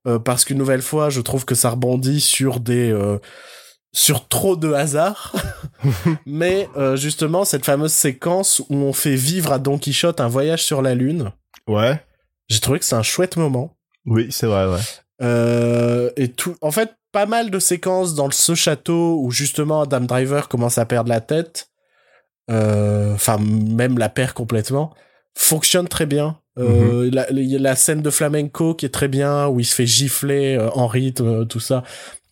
euh, parce qu'une nouvelle fois, je trouve que ça rebondit sur des sur trop de hasard. Mais euh, justement, cette fameuse séquence où on fait vivre à Don Quichotte un voyage sur la lune, Ouais. j'ai trouvé que c'est un chouette moment. Oui, c'est vrai, ouais. Euh, et tout, en fait, pas mal de séquences dans ce château où justement Adam Driver commence à perdre la tête. euh, Enfin, même la perd complètement. Fonctionne très bien. Euh, la, la- la scène de flamenco qui est très bien, où il se fait gifler euh, en rythme, euh, tout ça,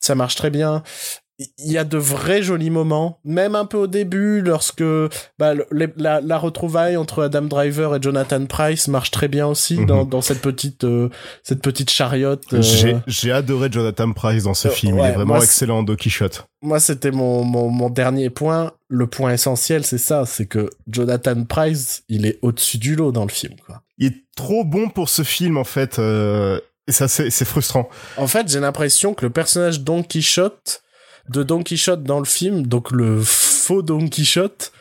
ça marche très bien. Il y a de vrais jolis moments, même un peu au début, lorsque bah, les- la, la retrouvaille entre Adam Driver et Jonathan Price marche très bien aussi Mhm. dans, dans cette petite euh, cette petite chariote. euh, J'ai, j'ai adoré Jonathan Price dans ce Euh, film. il est vraiment moi, excellent en Don Quichotte. moi, c'était mon, mon, mon dernier point. Le point essentiel, c'est ça, c'est que Jonathan Price, il est au-dessus du lot dans le film, quoi. Il est trop bon pour ce film, en fait. euh, et ça, c'est, c'est frustrant. En fait, j'ai l'impression que le personnage Don Quichotte, de Don Quichotte dans le film, donc le faux Don Quichotte,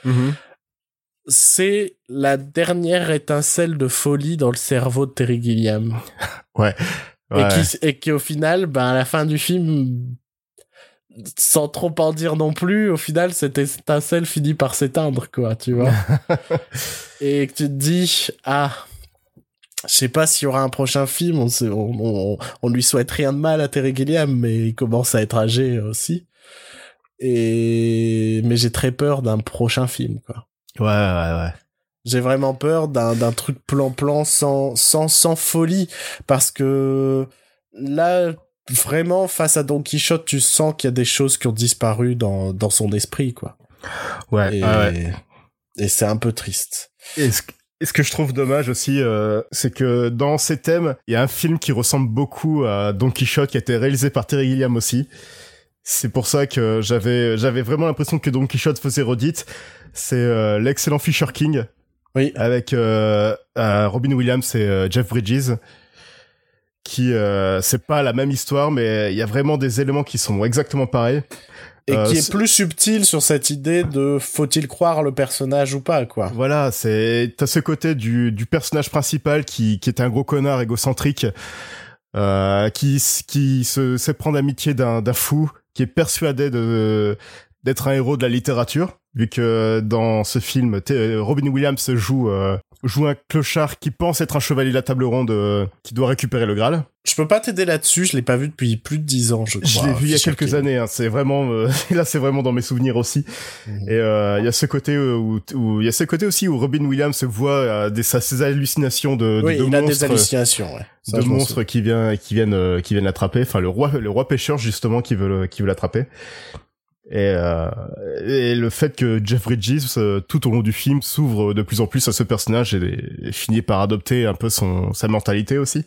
c'est la dernière étincelle de folie dans le cerveau de Terry Gilliam. Ouais. Et qui, et qui, au final, ben, à la fin du film, sans trop en dire non plus, au final, cette étincelle finit par s'éteindre, quoi, tu vois. et que tu te dis, ah, je sais pas s'il y aura un prochain film, on, on, on, on lui souhaite rien de mal à Terry Gilliam, mais il commence à être âgé aussi. Et, mais j'ai très peur d'un prochain film, quoi. Ouais, ouais, ouais. J'ai vraiment peur d'un d'un truc plan-plan sans, sans, sans folie. Parce que là, vraiment, face à Don Quichotte, tu sens qu'il y a des choses qui ont disparu dans, dans son esprit, quoi. Ouais, Et, ouais, ouais. et c'est un peu triste. Et ce, et ce que je trouve dommage aussi, euh, c'est que dans ces thèmes, il y a un film qui ressemble beaucoup à Don Quichotte qui a été réalisé par Terry Gilliam aussi. C'est pour ça que j'avais j'avais vraiment l'impression que Don Quichotte faisait redite. C'est euh, l'excellent Fisher King Oui. avec euh, euh, Robin Williams et euh, Jeff Bridges qui euh, c'est pas la même histoire mais il y a vraiment des éléments qui sont exactement pareils. Et qui est plus subtil sur cette idée de faut-il croire le personnage ou pas, quoi. Voilà, c'est t'as ce côté du, du personnage principal qui, qui est un gros connard égocentrique, euh, qui qui se sait prendre amitié d'un d'un fou, qui est persuadé de d'être un héros de la littérature, vu que dans ce film, t- Robin Williams joue euh, joue un clochard qui pense être un chevalier de la table ronde euh, qui doit récupérer le Graal. Je peux pas t'aider là-dessus, je l'ai pas vu depuis plus de dix ans, je crois. Je l'ai vu il y a quelques années. Hein, c'est vraiment euh, là, c'est vraiment dans mes souvenirs aussi. Mhm. Et euh, il y a ce côté où où- il y a ce côté aussi où Robin Williams voit euh, des ses hallucinations de, de, Oui, de il a des monstres, hallucinations, ouais. Ça, de monstres qui viennent qui viennent qui viennent l'attraper. Enfin, le roi le roi pêcheur justement qui veut qui veut l'attraper. Et, euh, et le fait que Jeff Bridges, euh, tout au long du film, s'ouvre de plus en plus à ce personnage et, et finit par adopter un peu son sa mentalité aussi.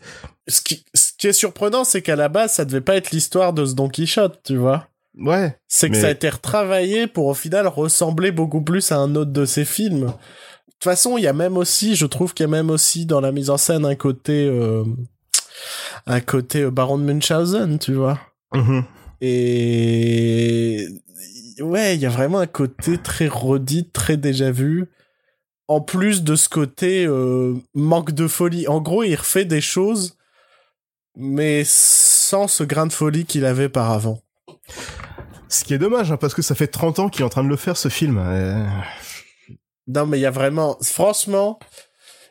ce qui, ce qui est surprenant, c'est qu'à la base, ça devait pas être l'histoire de ce Don Quichotte, tu vois. Ouais, C'est que Mais- ça a été retravaillé pour au final ressembler beaucoup plus à un autre de ses films. De toute façon, il y a même aussi, je trouve qu'il y a même aussi dans la mise en scène un côté, euh, un côté euh, Baron de Munchausen, tu vois. Mhm. Et ouais, il y a vraiment un côté très redit, très déjà vu. En plus de ce côté euh, manque de folie. En gros, il refait des choses, mais sans ce grain de folie qu'il avait par avant. Ce qui est dommage, hein, parce que ça fait 30 ans qu'il est en train de le faire, ce film. Euh, Non, mais il y a vraiment, franchement,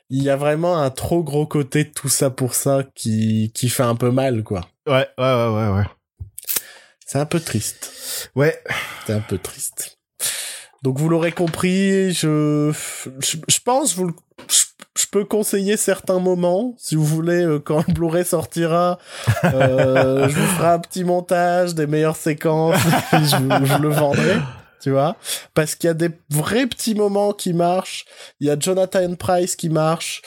il y a vraiment un trop gros côté de tout ça pour ça qui, qui fait un peu mal, quoi. Ouais, ouais, ouais, ouais, ouais. C'est un peu triste. Ouais, C'est un peu triste. Donc vous l'aurez compris, je, je, je pense vous je, je peux conseiller certains moments si vous voulez euh, quand le Blu-ray sortira. euh, je vous ferai un petit montage des meilleures séquences et puis je, vous- je le vendrai. Tu vois, parce qu'il y a des vrais petits moments qui marchent. Il y a Jonathan Price qui marche.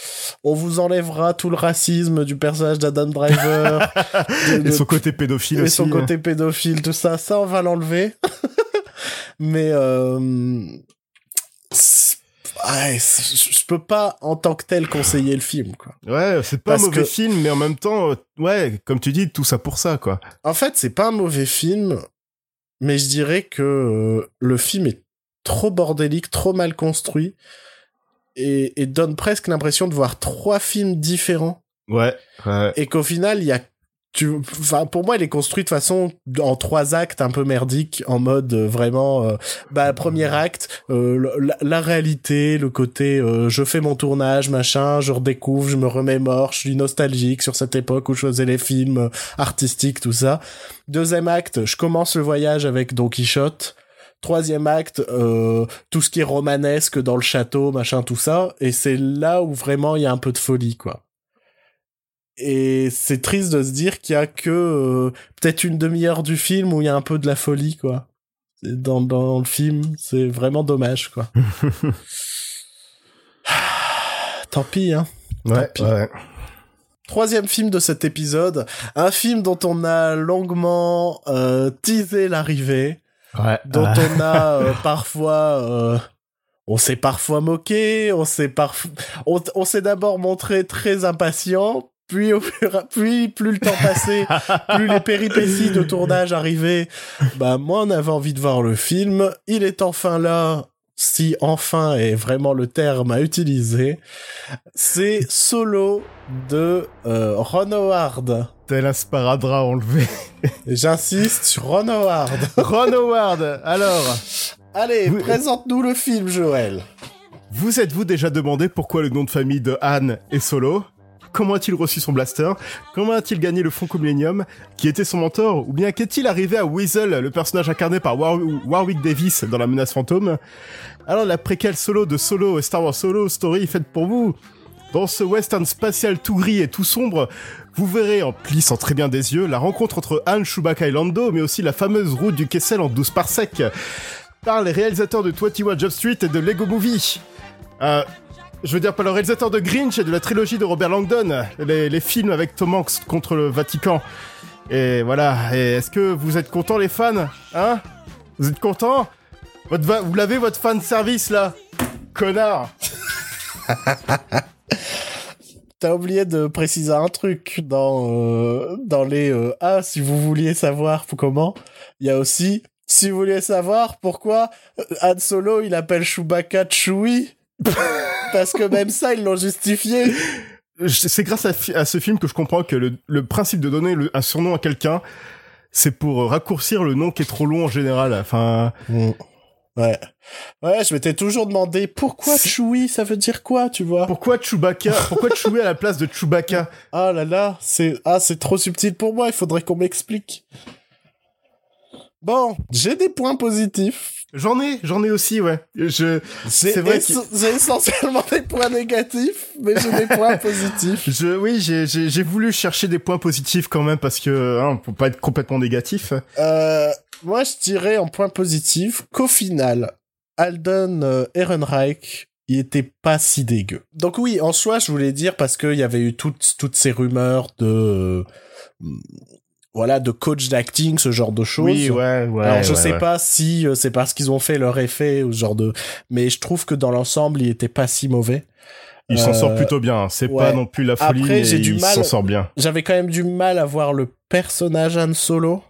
On vous enlèvera tout le racisme du personnage d'Adam Driver. de- et son côté pédophile et aussi. son hein. côté pédophile, tout ça, ça on va l'enlever. Mais euh, ouais, je peux pas en tant que tel conseiller le film quoi. Ouais, c'est pas Parce un mauvais que- film, mais en même temps, euh, ouais, comme tu dis, tout ça pour ça, quoi. En fait, c'est pas un mauvais film, mais je dirais que euh, le film est trop bordélique, trop mal construit et, et donne presque l'impression de voir trois films différents Ouais, ouais. et qu'au final il y a tu, enfin, pour moi, elle est construite de façon en trois actes un peu merdiques, en mode euh, vraiment, euh, bah, premier acte, euh, la, la, réalité, le côté, euh, je fais mon tournage, machin, je redécouvre, je me remémore, je suis nostalgique sur cette époque où je faisais les films euh, artistiques, tout ça. Deuxième acte, je commence le voyage avec Don Quichotte. Troisième acte, tout ce qui est romanesque dans le château, machin, tout ça. Et c'est là où vraiment il y a un peu de folie, quoi. Et c'est triste de se dire qu'il y a que euh, peut-être une demi-heure du film où il y a un peu de la folie, quoi. Dans, dans le film, c'est vraiment dommage, quoi. Tant pis, hein. Ouais, pis. ouais. Troisième film de cet épisode, un film dont on a longuement euh, teasé l'arrivée, Ouais. dont Ah. on a euh, parfois... euh, on s'est parfois moqué, on s'est parfois... On, on s'est d'abord montré très impatient, puis, au fur et- puis plus le temps passait, plus les péripéties de tournage arrivaient, bah moi on avait envie de voir le film. Il est enfin là, si enfin est vraiment le terme à utiliser. C'est Solo de euh, Ron Howard. Tel un sparadrap enlevé. J'insiste sur Ron Howard. Ron Howard, alors, Allez, présente-nous le film, Joël. vous êtes-vous déjà demandé pourquoi le nom de famille de Anne est Solo? Comment a-t-il reçu son blaster Comment a-t-il gagné le Funko Millennium Qui était son mentor Ou bien qu'est-il arrivé à Weasel, le personnage incarné par War- Warwick Davis dans La Menace Fantôme Alors la préquelle solo de Solo, Star Wars Solo Story faite pour vous. Dans ce western spatial tout gris et tout sombre, vous verrez en plissant très bien des yeux la rencontre entre Han, Chewbacca et Lando, mais aussi la fameuse route du Kessel en 12 parsecs, par les réalisateurs de 21 Job Street et de Lego Movie. Euh, je veux dire par le réalisateur de Grinch et de la trilogie de Robert Langdon, les, les films avec Tom Hanks contre le Vatican. Et voilà, et est-ce que vous êtes contents les fans? Hein? Vous êtes contents? Votre va- Vous l'avez votre fan service là? Connard! T'as oublié de préciser un truc dans euh, dans les euh, ah si vous vouliez savoir comment il y a aussi si vous vouliez savoir pourquoi euh, Han Solo il appelle Chewbacca Chewie parce que même ça ils l'ont justifié. C'est grâce à, ce film que je comprends que le, le principe de donner le- un surnom à quelqu'un, c'est pour raccourcir le nom qui est trop long en général. Enfin, ouais. Ouais je m'étais toujours demandé pourquoi Chewie ça veut dire quoi tu vois? pourquoi Chewbacca Pourquoi Chewie à la place de Chewbacca? Ah là là c'est ah c'est trop subtil pour moi il faudrait qu'on m'explique bon j'ai des points positifs J'en ai, j'en ai aussi, ouais. Je, C'est vrai vrai j'ai essentiellement des points négatifs, mais j'ai des points positifs. je, oui, j'ai, j'ai, j'ai voulu chercher des points positifs quand même parce que, hein, pour pas être complètement négatif. Euh, moi, je dirais en point positif qu'au final, Alden euh, Ehrenreich, il était pas si dégueu. Donc oui, en soi, je voulais dire parce qu'il y avait eu toutes toutes ces rumeurs de euh, voilà de coach d'acting, ce genre de choses. Oui, ouais, ouais. Alors je ouais, sais ouais. pas si euh, c'est parce qu'ils ont fait leur effet ou ce genre de, mais je trouve que dans l'ensemble, il était pas si mauvais. Il s'en Euh, sort plutôt bien. C'est ouais. pas non plus la folie, Après, mais j'ai du il mal- s'en sort bien. j'avais quand même du mal à voir le personnage Han Solo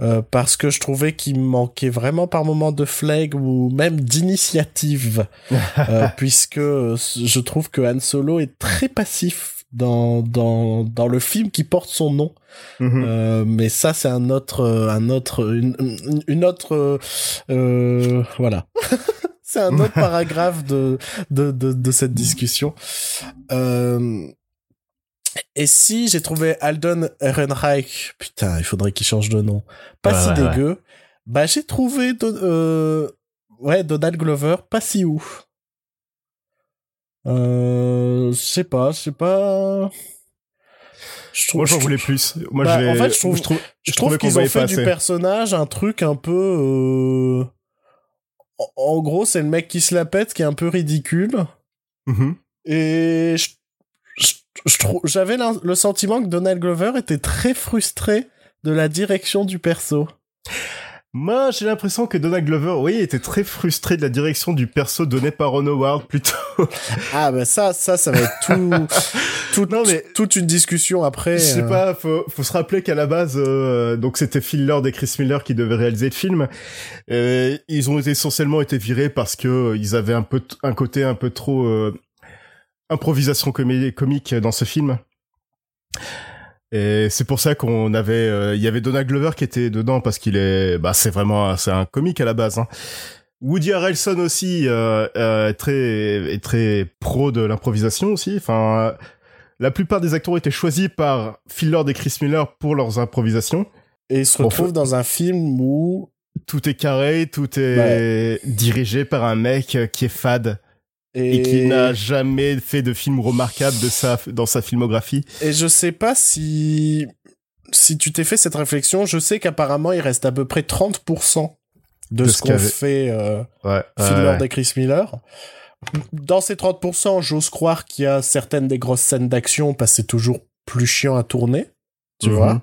euh, parce que je trouvais qu'il manquait vraiment par moments de flegme ou même d'initiative euh, puisque euh, je trouve que Han Solo est très passif dans dans dans le film qui porte son nom. Mhm. Euh, mais ça c'est un autre un autre une, autre euh, voilà. C'est un autre paragraphe de de de, de cette discussion. Euh, et si j'ai trouvé Alden Ehrenreich, putain, il faudrait qu'il change de nom, pas Ouais, si ouais, dégueu, bah j'ai trouvé euh, ouais Donald Glover pas si ouf. Euh, je sais pas, je sais pas. Je trouve, Moi, j'en je voulais plus. Moi, Bah, en fait, je trouve- je trouve, je trouve qu'ils ont fait du assez. personnage un truc un peu. euh, En, en gros, c'est le mec qui se la pète, qui est un peu ridicule. Mhm. Et j'avais le sentiment que Donald Glover était très frustré de la direction du perso. Moi, j'ai l'impression que Donald Glover, oui, était très frustré de la direction du perso donné par Ron Howard, plutôt. Ah bah ça, ça, ça va être tout, tout Non, mais- toute une discussion après. Je sais euh. pas, faut, faut se rappeler qu'à la base, euh, donc c'était Phil Lord et Chris Miller qui devaient réaliser le film. Euh, ils ont essentiellement été virés parce que euh, ils avaient un peu un côté un peu trop euh, improvisation comique dans ce film. Et c'est pour ça qu'on avait, euh, il y avait Donald Glover qui était dedans parce qu'il est, bah c'est vraiment, c'est un comique à la base. Hein. Woody Harrelson aussi euh, euh, est très, est très pro de l'improvisation aussi. Enfin, euh, la plupart des acteurs ont été choisis par Phil Lord et Chris Miller pour leurs improvisations. Et il se Bon, retrouve faut- dans un film où Tout est carré, tout est dirigé par un mec qui est fade et, qui n'a jamais fait de film remarquable de sa, dans sa filmographie. Et je sais pas si si tu t'es fait cette réflexion, je sais qu'apparemment il reste à peu près 30% de, De ce ce qu'ont fait euh, Ouais. Et Chris Miller. Dans ces 30%, j'ose croire qu'il y a certaines des grosses scènes d'action parce que c'est toujours plus chiant à tourner, tu Mhm. vois.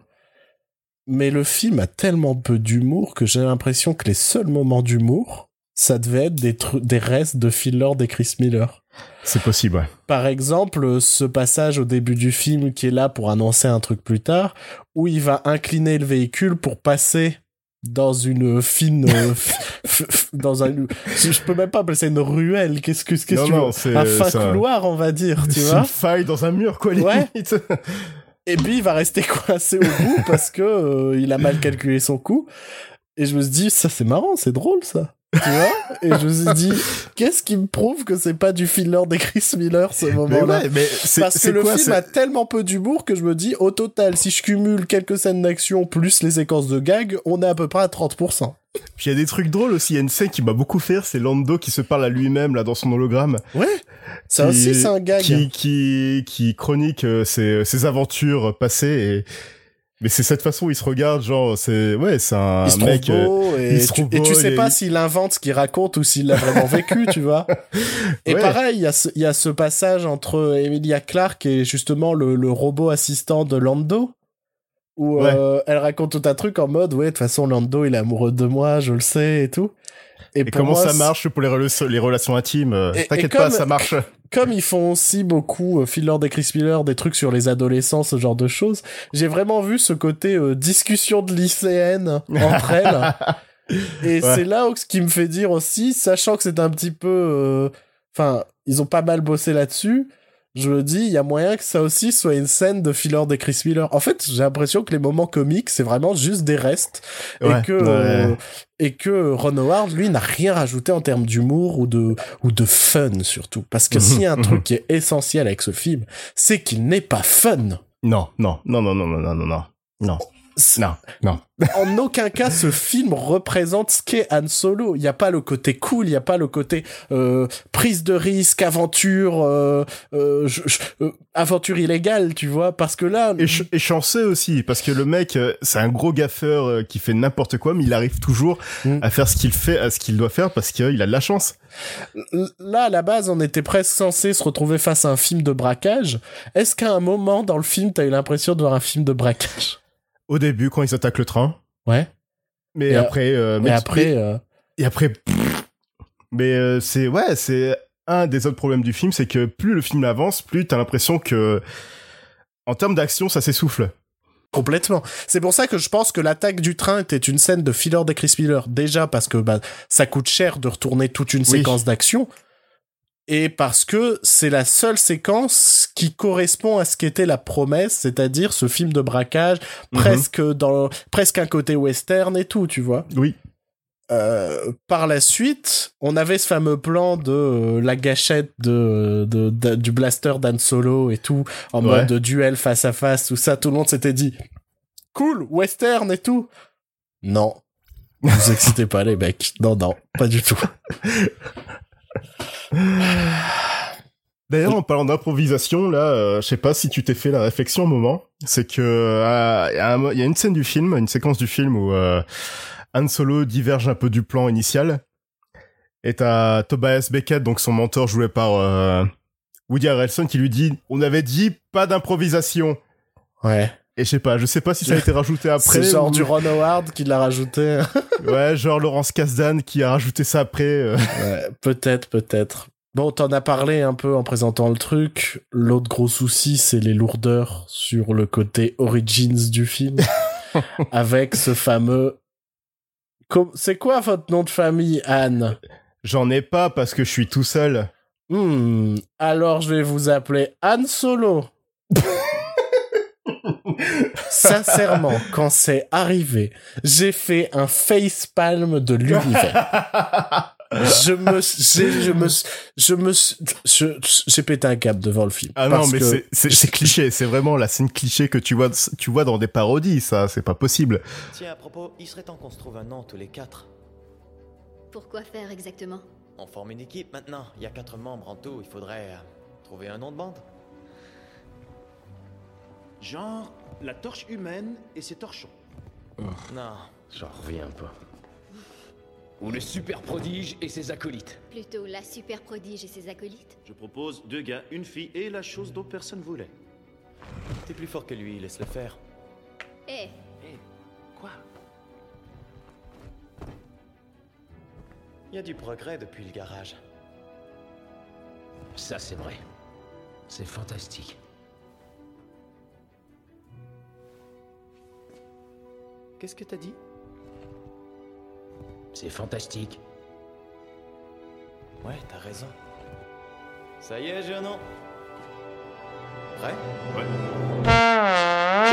Mais le film a tellement peu d'humour que j'ai l'impression que les seuls moments d'humour, ça devait être des, restes de Phil Lord et Chris Miller. C'est possible, ouais. Par exemple, ce passage au début du film qui est là pour annoncer un truc plus tard, où il va incliner le véhicule pour passer dans une fine, euh, dans un, je peux même pas appeler ça une ruelle. Qu'est-ce que, qu'est-ce Non, que tu non, veux c'est- Un fin c'est un- couloir, on va dire, tu C'est vois? une faille dans un mur, quoi, Ouais. limite. Et puis il va rester coincé au bout parce que euh, il a mal calculé son coup. Et je me suis dit, ça c'est marrant, c'est drôle ça. Tu vois Et je me suis dit, qu'est-ce qui me prouve que c'est pas du filler des Chris Miller ce mais moment-là ouais, mais c'est, Parce que le quoi, film c'est- a tellement peu d'humour que je me dis, au total, si je cumule quelques scènes d'action plus les séquences de gag, on est à peu près à 30%. Puis il y a des trucs drôles aussi. Il y a une scène qui m'a beaucoup fait rire, c'est Lando qui se parle à lui-même, là, dans son hologramme. Ouais Ça aussi, c'est un gag. Qui, qui, qui chronique euh, ses, ses aventures passées mais c'est cette façon où il se regarde, genre, c'est, ouais, c'est un il mec, euh, beau et, il se tu, et sais pas s'il invente ce qu'il raconte ou s'il l'a vraiment vécu, tu vois. Et Ouais. pareil, il y, a ce- il y a ce passage entre Emilia Clarke et justement le, le robot assistant de Lando. Où Ouais. euh, elle raconte tout un truc en mode ouais de toute façon Lando il est amoureux de moi je le sais et tout et comment moi, ça marche pour les, relations- les relations intimes. euh, T'inquiète pas, ça marche. comme ils font aussi beaucoup, euh, Phil Lord et Chris Miller, des trucs sur les adolescents, ce genre de choses, j'ai vraiment vu ce côté euh, discussion de lycéennes entre elles. Et Ouais. c'est là où ce qui me fait dire aussi, sachant que c'est un petit peu... euh, Enfin, ils ont pas mal bossé là-dessus. Je me dis, il y a moyen que ça aussi soit une scène de Phil Lord et Chris Miller. En fait, j'ai l'impression que les moments comiques, c'est vraiment juste des restes. Ouais, et que... ouais. euh, et que Ron Howard, lui, n'a rien rajouté en termes d'humour ou de, ou de fun, surtout. Parce que s'il y a un truc qui est essentiel avec ce film, c'est qu'il n'est pas fun. Non, non, non, non, non, non, non, non, non. Non, non. En aucun cas, ce film représente ce qu'est Han Solo. Il n'y a pas le côté cool, il n'y a pas le côté euh, prise de risque, aventure, euh, euh, je- je- euh, aventure illégale, tu vois. Parce que là, Et, ch- et chanceux aussi, parce que le mec, euh, c'est un gros gaffeur euh, qui fait n'importe quoi, mais il arrive toujours Mm. à faire ce qu'il fait, à ce qu'il doit faire, parce qu'il a de la chance. là, à la base, on était presque censé se retrouver face à un film de braquage. Est-ce qu'à un moment dans le film, t'as eu l'impression de voir un film de braquage? Au début, quand ils attaquent le train, Ouais. mais Et, après, euh, Mais après, euh, et après, pff. mais euh, c'est ouais, c'est un des autres problèmes du film, c'est que plus le film avance, plus t'as l'impression que, en termes d'action, ça s'essouffle. complètement. C'est pour ça que je pense que l'attaque du train était une scène de filler de Chris Miller. Déjà parce que bah, ça coûte cher de retourner toute une Oui. séquence d'action. Et parce que c'est la seule séquence qui correspond à ce qu'était la promesse, c'est-à-dire ce film de braquage, Mhm. presque dans presque un côté western et tout, tu vois. Oui. Euh, par la suite, on avait ce fameux plan de euh, la gâchette de, de- de- du blaster d'Han Solo et tout, en Ouais. mode de duel face à face, tout ça. Tout le monde s'était dit cool, western et tout. Non, vous excitez pas les mecs. Non, non, pas du tout. D'ailleurs, en parlant d'improvisation, là, euh, je sais pas si tu t'es fait la réflexion au moment, c'est que euh, il y, il y a une scène du film, une séquence du film où euh, Han Solo diverge un peu du plan initial, et t'as Tobias Beckett, donc son mentor joué par euh, Woody Harrelson, qui lui dit « On avait dit pas d'improvisation Ouais. ». Et je sais pas, je sais pas si ça a été rajouté après. C'est genre ou- du Ron Howard qui l'a rajouté. Ouais, genre Laurence Kasdan qui a rajouté ça après. euh. Ouais, peut-être, peut-être. Bon, t'en as parlé un peu en présentant le truc. L'autre gros souci, c'est les lourdeurs sur le côté origins du film. avec ce fameux... C'est quoi votre nom de famille, Anne? J'en ai pas parce que je suis tout seul. Hmm, alors je vais vous appeler Anne Solo. Sincèrement, quand c'est arrivé, j'ai fait un facepalm de l'univers. je me, j'ai, je me, je me, j'ai pété un câble devant le film. Ah non, mais c'est- cliché, c'est vraiment la scène cliché que tu vois, tu vois dans des parodies, ça, c'est pas possible. Tiens, à propos, il serait temps qu'on se trouve un nom tous les quatre. Pourquoi faire exactement? On forme une équipe maintenant. Il y a quatre membres en tout. Il faudrait euh, trouver un nom de bande. Genre, la torche humaine et ses torchons. Non. J'en reviens pas. Ou le super prodige et ses acolytes. Plutôt la super prodige et ses acolytes Je propose deux gars, une fille et la chose dont personne voulait. T'es plus fort que lui, laisse-le faire. Eh, Quoi? Il y a du progrès depuis le garage. Ça, c'est vrai. C'est fantastique. Qu'est-ce que t'as dit? C'est fantastique. Ouais, t'as raison. Ça y est, nom. Prêt?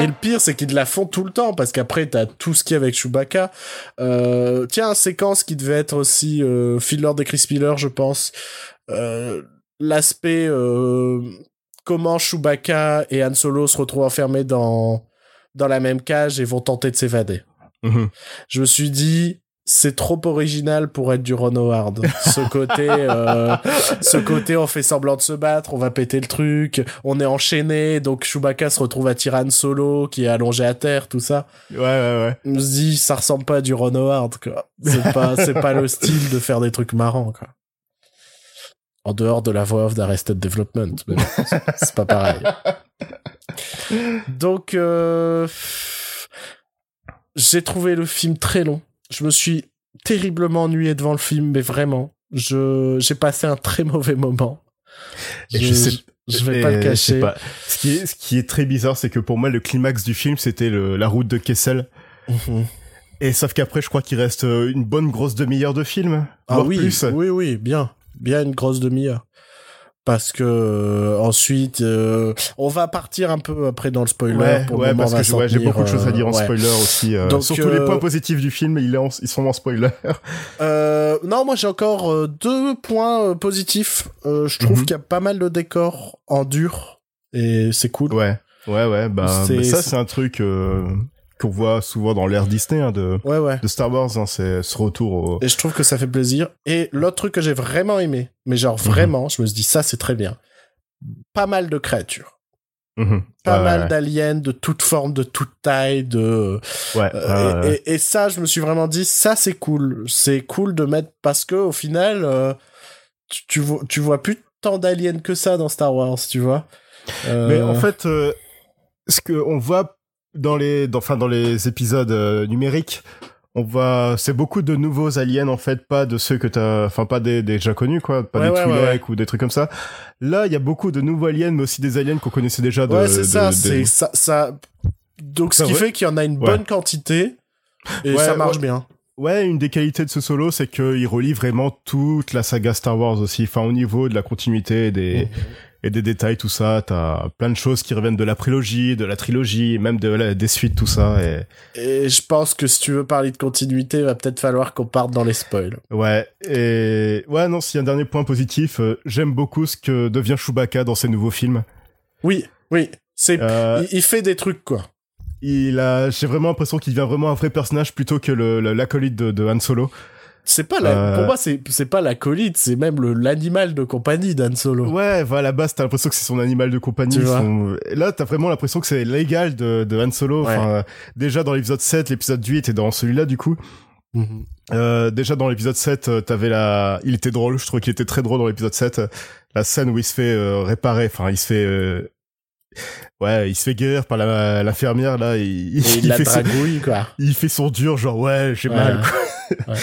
Et le pire, c'est qu'ils la font tout le temps, parce qu'après, t'as tout ce qui est avec Chewbacca. Euh, tiens, séquence qui devait être aussi euh, filler des Chris Miller, je pense. Euh, L'aspect euh, comment Chewbacca et Han Solo se retrouvent enfermés dans dans la même cage et vont tenter de s'évader. Mhm. Je me suis dit, c'est trop original pour être du Ron Howard. Ce côté, euh, ce côté, on fait semblant de se battre, on va péter le truc, on est enchaîné, donc Chewbacca se retrouve à Han Solo qui est allongé à terre, tout ça. Ouais, ouais, ouais. On se dit, ça ressemble pas à du Ron Howard, quoi. C'est pas, c'est pas le style de faire des trucs marrants, quoi. En dehors de la voix off d'Arrested Development, mais bon, c'est- c'est pas pareil. Donc, euh, j'ai trouvé le film très long. Je me suis terriblement ennuyé devant le film, mais vraiment, je j'ai passé un très mauvais moment. Et je sais- je vais pas Et le sais cacher. pas. Ce qui est, ce qui est très bizarre, c'est que pour moi, le climax du film, c'était la route de Kessel. Mhm. Et sauf qu'après, je crois qu'il reste euh, une bonne grosse demi-heure de film. Ah oui, plus. oui, oui, bien, bien une grosse demi-heure. Parce que euh, ensuite, euh, on va partir un peu après dans le spoiler. Ouais, pour le ouais, moment, parce que ouais, j'ai beaucoup de choses à dire en euh, spoiler aussi. euh, Donc, surtout les euh, points positifs du film, ils sont en spoiler. Euh, non, moi j'ai encore deux points positifs. Euh, je trouve Mhm. qu'il y a pas mal de décors en dur et c'est cool. Ouais, ouais, ouais. Bah, mais ça, c'est- c'est un truc euh, qu'on voit souvent dans l'ère Disney hein, de, Ouais, ouais. de Star Wars. Hein, c'est ce retour au. Et je trouve que ça fait plaisir. Et l'autre truc que j'ai vraiment aimé, mais genre Mhm. vraiment, je me suis dit ça c'est très bien. Pas mal de créatures. Mhm. Pas mal ouais. d'aliens de toute forme, de toute taille, de Ouais, Euh, et, et- et ça, je me suis vraiment dit, ça c'est cool. C'est cool de mettre parce que au final, euh, tu, tu vois, tu vois plus tant d'aliens que ça dans Star Wars, tu vois. Euh, Mais en fait, euh, ce que on voit dans les, dans, enfin dans les épisodes euh, numériques, on voit, c'est beaucoup de nouveaux aliens en fait, pas de ceux que t'as, enfin pas des, des déjà connus quoi, pas Ouais, des ouais, Twi'lek ouais, ou des trucs comme ça. Là, il y a beaucoup de nouveaux aliens, mais aussi des aliens qu'on connaissait déjà. De, ouais, c'est de- ça, de- c'est ça, ça. Donc, ce qui va- fait qu'il y en a une bonne quantité et ça marche bien. Ouais, une des qualités de ce solo, c'est qu'il relie vraiment toute la saga Star Wars aussi. Enfin, au niveau de la continuité des, et des détails, tout ça, t'as plein de choses qui reviennent de la prélogie, de la trilogie, même de la, des suites, tout ça. Et Et je pense que si tu veux parler de continuité, va peut-être falloir qu'on parte dans les spoils. ouais, et ouais, non, s'il y a un dernier point positif, euh, j'aime beaucoup ce que devient Chewbacca dans ses nouveaux films. Oui, oui, c'est, Euh, il, il fait des trucs quoi. il a, j'ai vraiment l'impression qu'il devient vraiment un vrai personnage plutôt que le, le- l'acolyte de, de Han Solo. C'est pas la, Euh, pour moi, c'est, c'est pas l'acolyte, c'est même le, l'animal de compagnie d'Han Solo. Ouais, voilà, à la base, t'as l'impression que c'est son animal de compagnie. Tu son- Là, t'as vraiment l'impression que c'est l'égal de, de Han Solo. Ouais. Enfin, euh, déjà dans l'épisode 7, l'épisode 8 et dans celui-là, du coup. Mhm. Euh, déjà dans l'épisode 7, euh, t'avais la... Il était drôle, je trouve qu'il était très drôle dans l'épisode 7. euh, La scène où il se fait euh, réparer, enfin, il se fait... euh, Ouais, il se fait guérir par la- l'infirmière, là. Il, Et il la fait son... dragouille, quoi. il fait son dur, genre, ouais, j'ai Ouais. mal, quoi. Ouais.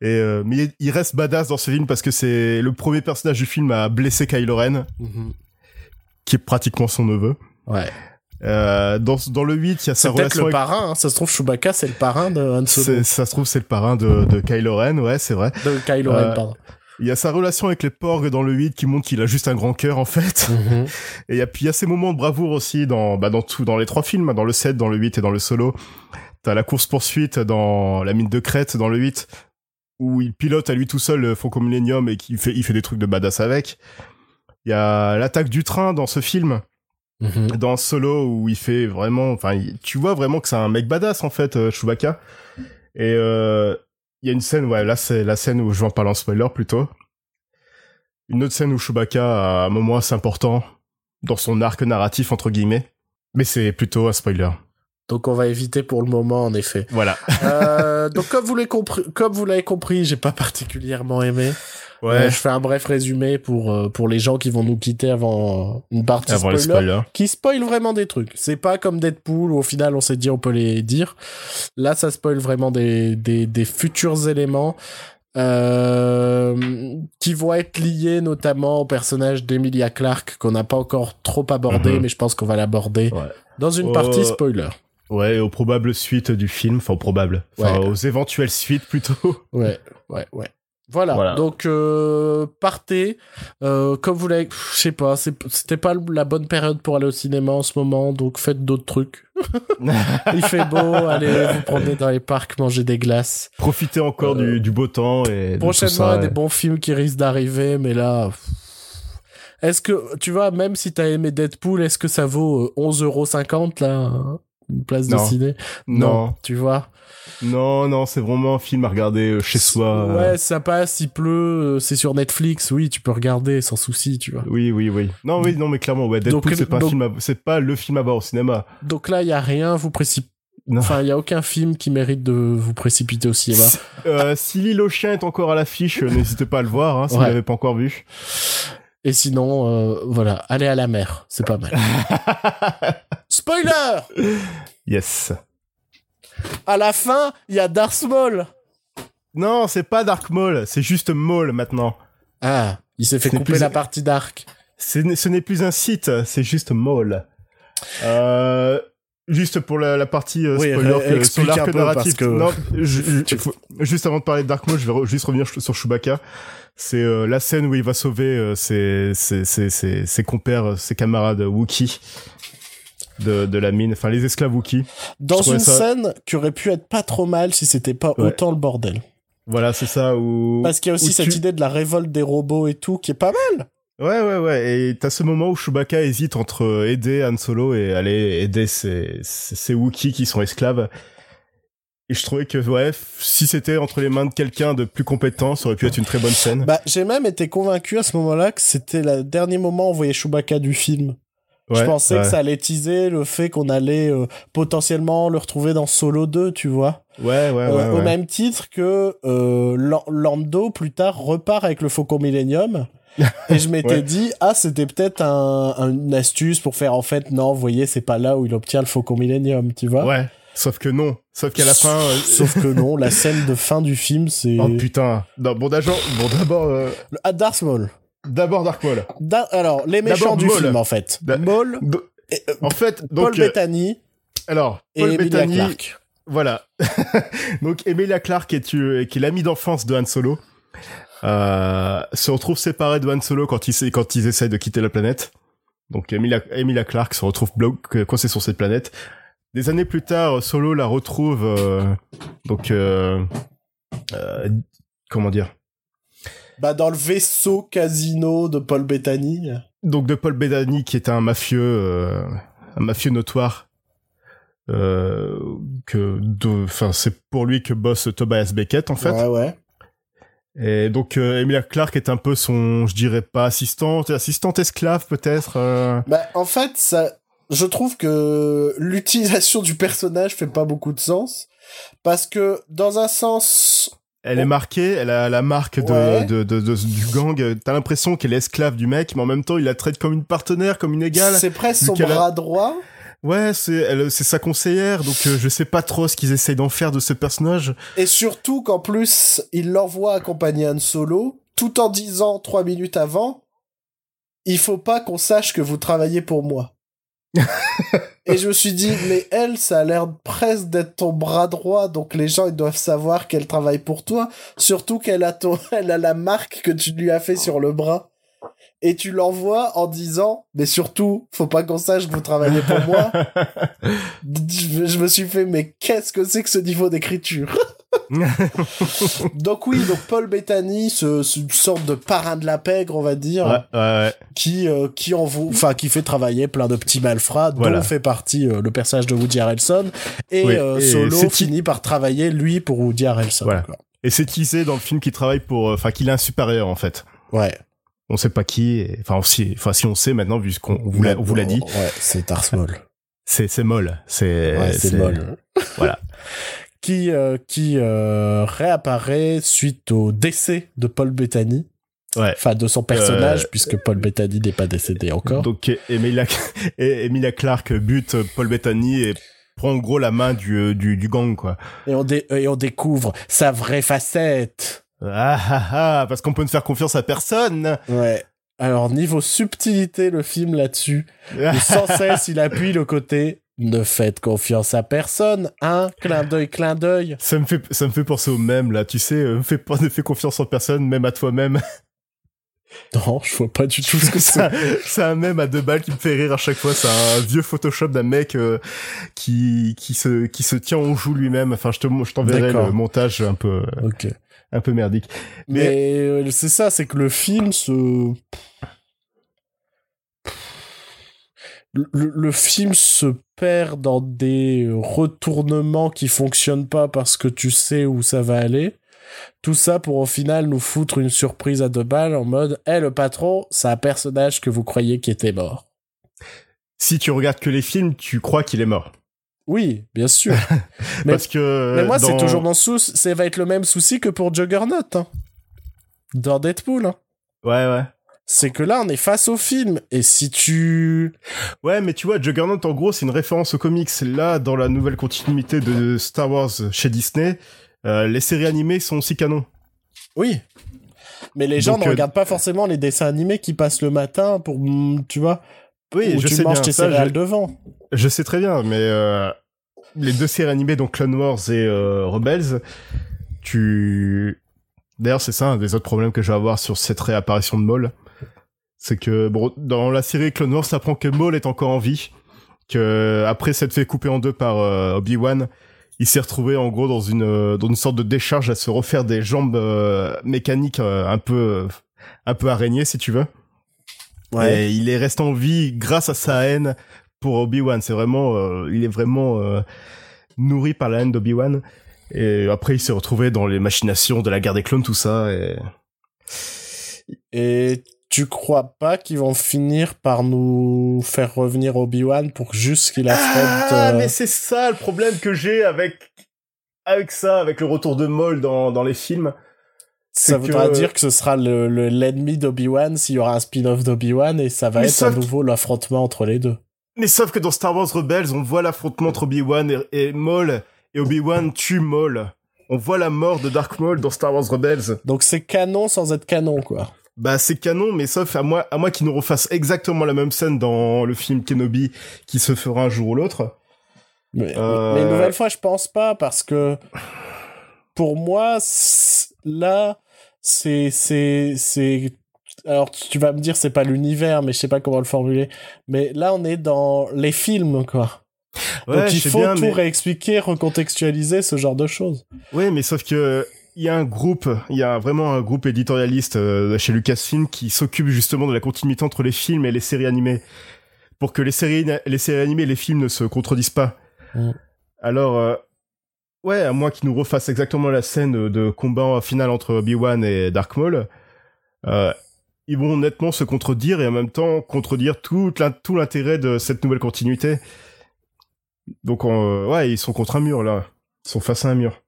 Et, euh, mais il- reste badass dans ce film parce que c'est le premier personnage du film à blesser Kylo Ren Mhm. qui est pratiquement son neveu. Ouais. Euh, dans, dans le 8, il y a C'est sa peut-être relation le avec... parrain, hein. ça se trouve Chewbacca c'est le parrain de Han Solo. c'est- Ça se trouve, c'est le parrain de, de Kylo Ren, ouais, c'est vrai. De Kylo Ren, Euh, pardon. Il y a sa relation avec les porgs dans le 8 qui montre qu'il a juste un grand cœur en fait. Et il y a puis il y a ces moments de bravoure aussi dans bah dans tout dans les trois films, dans le 7, dans le 8 et dans le solo. T'as la course poursuite dans la mine de Crète dans le 8 où il pilote à lui tout seul le Faucon Millennium et qu'il fait il fait des trucs de badass avec. Il y a l'attaque du train dans ce film. Mhm. dans Solo où il fait vraiment enfin tu vois vraiment que c'est un mec badass en fait euh, Chewbacca. Et euh, il y a une scène ouais là c'est la scène où je vais en parler en spoiler plutôt. Une autre scène où Chewbacca a un moment assez important dans son arc narratif entre guillemets. Mais c'est plutôt un spoiler Donc on va éviter pour le moment, en effet. voilà Euh, donc comme vous l'avez compris, comme vous l'avez compris, j'ai pas particulièrement aimé. ouais Euh, je fais un bref résumé pour euh, pour les gens qui vont nous quitter avant une partie avant les spoiler, spoilers qui spoil vraiment des trucs. C'est pas comme Deadpool où au final on s'est dit on peut les dire. Là ça spoil vraiment des des, des futurs éléments. Euh, qui vont être liés notamment au personnage d'Emilia Clarke qu'on n'a pas encore trop abordé Mhm. mais je pense qu'on va l'aborder Ouais. dans une Euh, partie spoiler. Ouais aux probables suites du film enfin aux probables enfin Ouais. aux éventuelles suites plutôt Ouais, ouais, ouais. Voilà. Voilà. Donc euh, partez. Euh, comme vous l'avez, je sais pas, c'était pas la bonne période pour aller au cinéma en ce moment, donc faites d'autres trucs. Il fait beau, allez vous promener dans les parcs, manger des glaces. profitez encore Euh, du, du beau temps et de tout Prochainement, ça, y a des bons films qui risquent d'arriver, mais là. Est-ce que, tu vois, même si t'as aimé Deadpool, est-ce que ça vaut euh, 11,50€ là Une place de Non. ciné Non. Tu vois Non, non, c'est vraiment un film à regarder euh, chez soi. euh. Ouais, ça passe, il pleut, euh, c'est sur Netflix, oui, tu peux regarder sans souci, tu vois. Oui, oui, oui. Non, oui, non, mais clairement, ouais, Deadpool, c'est pas, un donc- film à- c'est pas le film à voir au cinéma. Donc là, il y a rien, vous précipitez. Non. Enfin, il y a aucun film qui mérite de vous précipiter au cinéma. Si- euh, si l'île au chien est encore à l'affiche, n'hésitez pas à le voir, hein, si vous Ouais. l'avez pas encore vu. Et sinon, euh, voilà, allez à la mer, c'est pas mal. Spoiler Yes. À la fin, il y a Darth Maul. Non, c'est pas Dark Maul, c'est juste Maul maintenant. Ah, il s'est fait Ce couper la partie Dark. Ce n'est plus un site, c'est juste Maul. Euh, juste pour la, la partie euh, Oui, spoiler ré- que- sur l'arc narratif. parce que- Non, je- je- Tu- faut- juste avant de parler de Dark Maul, je vais re- juste revenir sur Chewbacca. C'est euh, la scène où il va sauver euh, ses, ses, ses, ses, ses compères, euh, ses camarades Wookie de, de la mine, enfin les esclaves Wookie. Dans une ça- scène qui aurait pu être pas trop mal si c'était pas Ouais. autant le bordel. Voilà, c'est ça où. Parce qu'il y a aussi cette tu- idée de la révolte des robots et tout qui est pas mal. Ouais, ouais, ouais. Et t'as ce moment où Chewbacca hésite entre aider Han Solo et aller aider ces, ces, ces Wookiees qui sont esclaves. Et je trouvais que, ouais, si c'était entre les mains de quelqu'un de plus compétent, ça aurait pu être une très bonne scène. Bah, j'ai même été convaincu à ce moment-là que c'était le dernier moment où on voyait Chewbacca du film. Je pensais ouais. que ça allait teaser le fait qu'on allait euh, potentiellement le retrouver dans Solo 2, tu vois. Ouais, ouais, ouais. Euh, Au même titre que euh, Lan- Lando, plus tard, repart avec le Faucon Millennium. Et je m'étais dit, ah, c'était peut-être un, un- une astuce pour faire, en fait, non, vous voyez, c'est pas là où il obtient le Faucon Millennium, tu vois. Ouais. Sauf que non. Sauf qu'à la fin. euh, Sauf que non, la scène de fin du film, c'est... Oh putain. Non, bon, d'abord, bon, d'abord, euh, Le- Ah, Darth Maul. D'abord Dark Maul. Da- Alors, les méchants du Maul. film, en fait. Da- Maul, et, euh, En fait, Paul donc, euh, Bettany alors, et Paul Emilia Bettany, Clarke. Voilà. Donc Emilia Clarke, est, tu- qui est l'ami d'enfance de Han Solo, euh, se retrouve séparée de Han Solo quand ils, quand ils essayent de quitter la planète. Donc Emilia, Emilia Clarke se retrouve coincée sur cette planète. Des années plus tard, Solo la retrouve, euh, donc, euh, euh, comment dire Bah, dans le vaisseau casino de Paul Bettany. Donc de Paul Bettany, qui est un mafieux, euh, un mafieux notoire. Euh, que de, enfin, c'est pour lui que bosse Tobias Beckett en fait. Ouais, ouais. Et donc euh, Emilia Clarke est un peu son, je dirais pas assistante, assistante esclave peut-être. euh. Bah, en fait, ça, je trouve que l'utilisation du personnage fait pas beaucoup de sens. Parce que, dans un sens, Elle est marquée, elle a la marque de, Ouais. de, de, de- du gang. T'as l'impression qu'elle est esclave du mec, mais en même temps il la traite comme une partenaire, comme une égale. c'est presque son qu'elle a- bras droit. Ouais, c'est elle, c'est sa conseillère, donc euh, je sais pas trop ce qu'ils essayent d'en faire de ce personnage. Et surtout qu'en plus, il l'envoie accompagner Han Solo, tout en disant trois minutes avant, il faut pas qu'on sache que vous travaillez pour moi. Et je me suis dit, mais elle, ça a l'air presque d'être ton bras droit, donc les gens, ils doivent savoir qu'elle travaille pour toi. Surtout qu'elle a ton, elle a la marque que tu lui as fait sur le bras. Et tu l'envoies en disant, mais surtout, faut pas qu'on sache que vous travaillez pour moi. je, je me suis fait, mais qu'est-ce que c'est que ce niveau d'écriture? donc oui, donc Paul Bettany, ce, ce- une sorte de parrain de la pègre, on va dire, Ouais, ouais, ouais. qui euh, qui en vous, enfin qui fait travailler plein de petits malfrats, Voilà. dont fait partie euh, le personnage de Woody Harrelson, et, Oui, euh, et Solo c'est qui- finit par travailler lui pour Woody Harrelson. Voilà. Et c'est teasé dans le film qu'il travaille pour, euh, enfin, qu'il a un supérieur, en fait? Ouais. On sait pas qui, enfin, si, enfin, si on sait maintenant, vu qu'on on vous l'a, vous l'a dit. Ouais, c'est Tars Maul. C'est, c'est molle. C'est, Ouais, c'est molle. Voilà. qui euh, qui euh, réapparaît suite au décès de Paul Bettany. Ouais. Enfin, de son personnage, Euh, puisque Paul Bettany n'est pas décédé encore. Donc, Emilia, Emilia Clarke bute Paul Bettany et prend en gros la main du, euh, du, du gang, quoi. Et on, dé- et on découvre sa vraie facette. Ah ah ah, parce qu'on peut ne faire confiance à personne. Ouais. Alors, niveau subtilité, le film là-dessus, sans cesse, il appuie le côté ne faites confiance à personne, hein Clin d'œil, clin d'œil. Ça me fait, ça me fait penser au même, là. Tu sais, euh, fais pas, ne fais confiance en personne, même à toi-même. Non, je vois pas du tout ce que C'est c'est. un- même à deux balles qui me fait rire à chaque fois. C'est un vieux Photoshop d'un mec euh, qui qui se qui se tient au joue lui-même. Enfin, je te je t'enverrai le montage un peu euh, Ok. Un peu merdique. Mais, euh, c'est ça, c'est que le film se... Le, le film se perd dans des retournements qui fonctionnent pas parce que tu sais où ça va aller. Tout ça pour au final nous foutre une surprise à deux balles en mode « Eh le patron, c'est un personnage que vous croyez qui était mort. Si tu regardes que les films, tu crois qu'il est mort. » Oui, bien sûr. mais, Parce que mais moi, c'est toujours mon souci. Ça va être le même souci que pour Juggernaut. Hein. Dans Deadpool. Hein. Ouais ouais. c'est que là on est face au film et si tu Ouais, mais tu vois, Juggernaut, en gros, c'est une référence aux comics. Là, dans la nouvelle continuité de Star Wars chez Disney, euh, les séries animées sont aussi canons. oui mais les gens Donc, ne euh, regardent pas forcément les dessins animés qui passent le matin pour mm, tu vois Oui, où je tu sais manges bien. tes ça, céréales je- devant Je sais très bien, mais euh, les deux séries animées, donc Clone Wars et euh, Rebels, tu... D'ailleurs, c'est ça un des autres problèmes que je vais avoir sur cette réapparition de Maul. C'est que, bon, dans la série Clone Wars, ça apprend que Maul est encore en vie, que après s'être fait couper en deux par euh, Obi-Wan, il s'est retrouvé en gros dans une, dans une sorte de décharge à se refaire des jambes euh, mécaniques euh, un peu, un peu araignées, si tu veux. Ouais. Et il est resté en vie grâce à sa haine pour Obi-Wan. C'est vraiment, euh, il est vraiment euh, nourri par la haine d'Obi-Wan. Et après, il s'est retrouvé dans les machinations de la guerre des clones, tout ça. Et... et tu crois pas qu'ils vont finir par nous faire revenir Obi-Wan pour juste qu'il affronte Ah, euh, mais c'est ça le problème que j'ai avec avec ça, avec le retour de Maul dans, dans les films. Ça voudra que- dire que ce sera le le- l'ennemi d'Obi-Wan s'il y aura un spin-off d'Obi-Wan et ça va Mais être à nouveau l'affrontement entre les deux Mais sauf que dans Star Wars Rebels, on voit l'affrontement entre Obi-Wan et, et Maul, et Obi-Wan tue Maul. On voit la mort de Dark Maul dans Star Wars Rebels. donc c'est canon sans être canon quoi Bah c'est canon, mais sauf à moi, à moi qui nous refasse exactement la même scène dans le film Kenobi, qui se fera un jour ou l'autre. Mais, Euh, mais une nouvelle fois, je pense pas parce que pour moi, là, c'est c'est c'est alors tu vas me dire c'est pas l'univers, mais je sais pas comment le formuler. Mais là, on est dans les films quoi. Ouais, Donc il faut bien, tout mais- réexpliquer, recontextualiser ce genre de choses. Ouais, mais sauf que il y a un groupe, il y a vraiment un groupe éditorialiste euh, chez Lucasfilm qui s'occupe justement de la continuité entre les films et les séries animées, pour que les séries, les séries animées et les films ne se contredisent pas. Mm. Alors, euh, ouais, à moins qu'ils nous refassent exactement la scène de combat final entre Obi-Wan et Dark Maul, euh, ils vont nettement se contredire et en même temps contredire tout, l'in- tout l'intérêt de cette nouvelle continuité. Donc, euh, ouais, ils sont contre un mur là, ils sont face à un mur.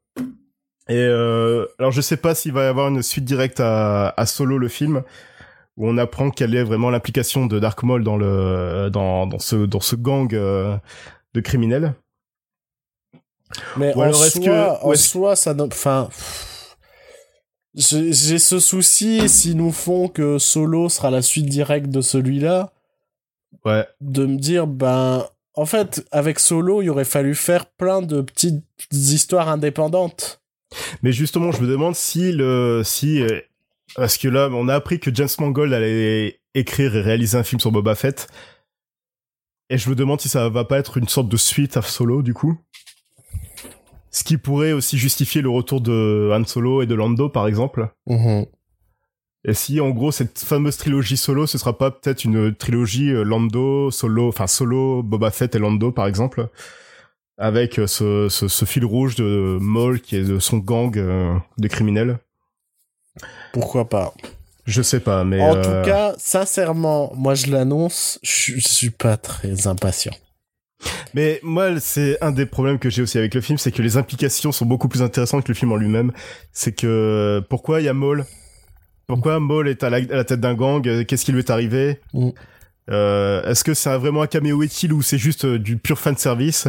Et euh, alors je sais pas s'il va y avoir une suite directe à, Solo le film où on apprend quelle est vraiment l'implication de Dark Maul dans le dans, dans ce dans ce gang euh, de criminels. Mais Ou en alors soi, que- en ou est-ce- soi, ça, enfin, j'ai ce souci s'ils nous font que Solo sera la suite directe de celui-là. Ouais. de me dire, ben, en fait, avec Solo, il aurait fallu faire plein de petites histoires indépendantes. Mais justement, je me demande si le, si, euh, parce que là, on a appris que James Mangold allait écrire et réaliser un film sur Boba Fett. Et je me demande si ça va pas être une sorte de suite à Solo, du coup. Ce qui pourrait aussi justifier le retour de Han Solo et de Lando, par exemple. Et si, en gros, cette fameuse trilogie Solo, ce sera pas peut-être une trilogie euh, Lando, Solo, enfin Solo, Boba Fett et Lando, par exemple, avec euh, ce, ce, ce fil rouge de Maul qui est de son gang euh, de criminels. Pourquoi pas? Je sais pas, mais En euh, tout cas, sincèrement, moi je l'annonce, je suis pas très impatient. Mais moi, c'est un des problèmes que j'ai aussi avec le film, c'est que les implications sont beaucoup plus intéressantes que le film en lui-même. C'est que pourquoi il y a Maul? Pourquoi Maul est à la, à la tête d'un gang? Qu'est-ce qui lui est arrivé? Mm. Euh, Est-ce que c'est vraiment un caméo utile ou c'est juste euh, du pur fan service?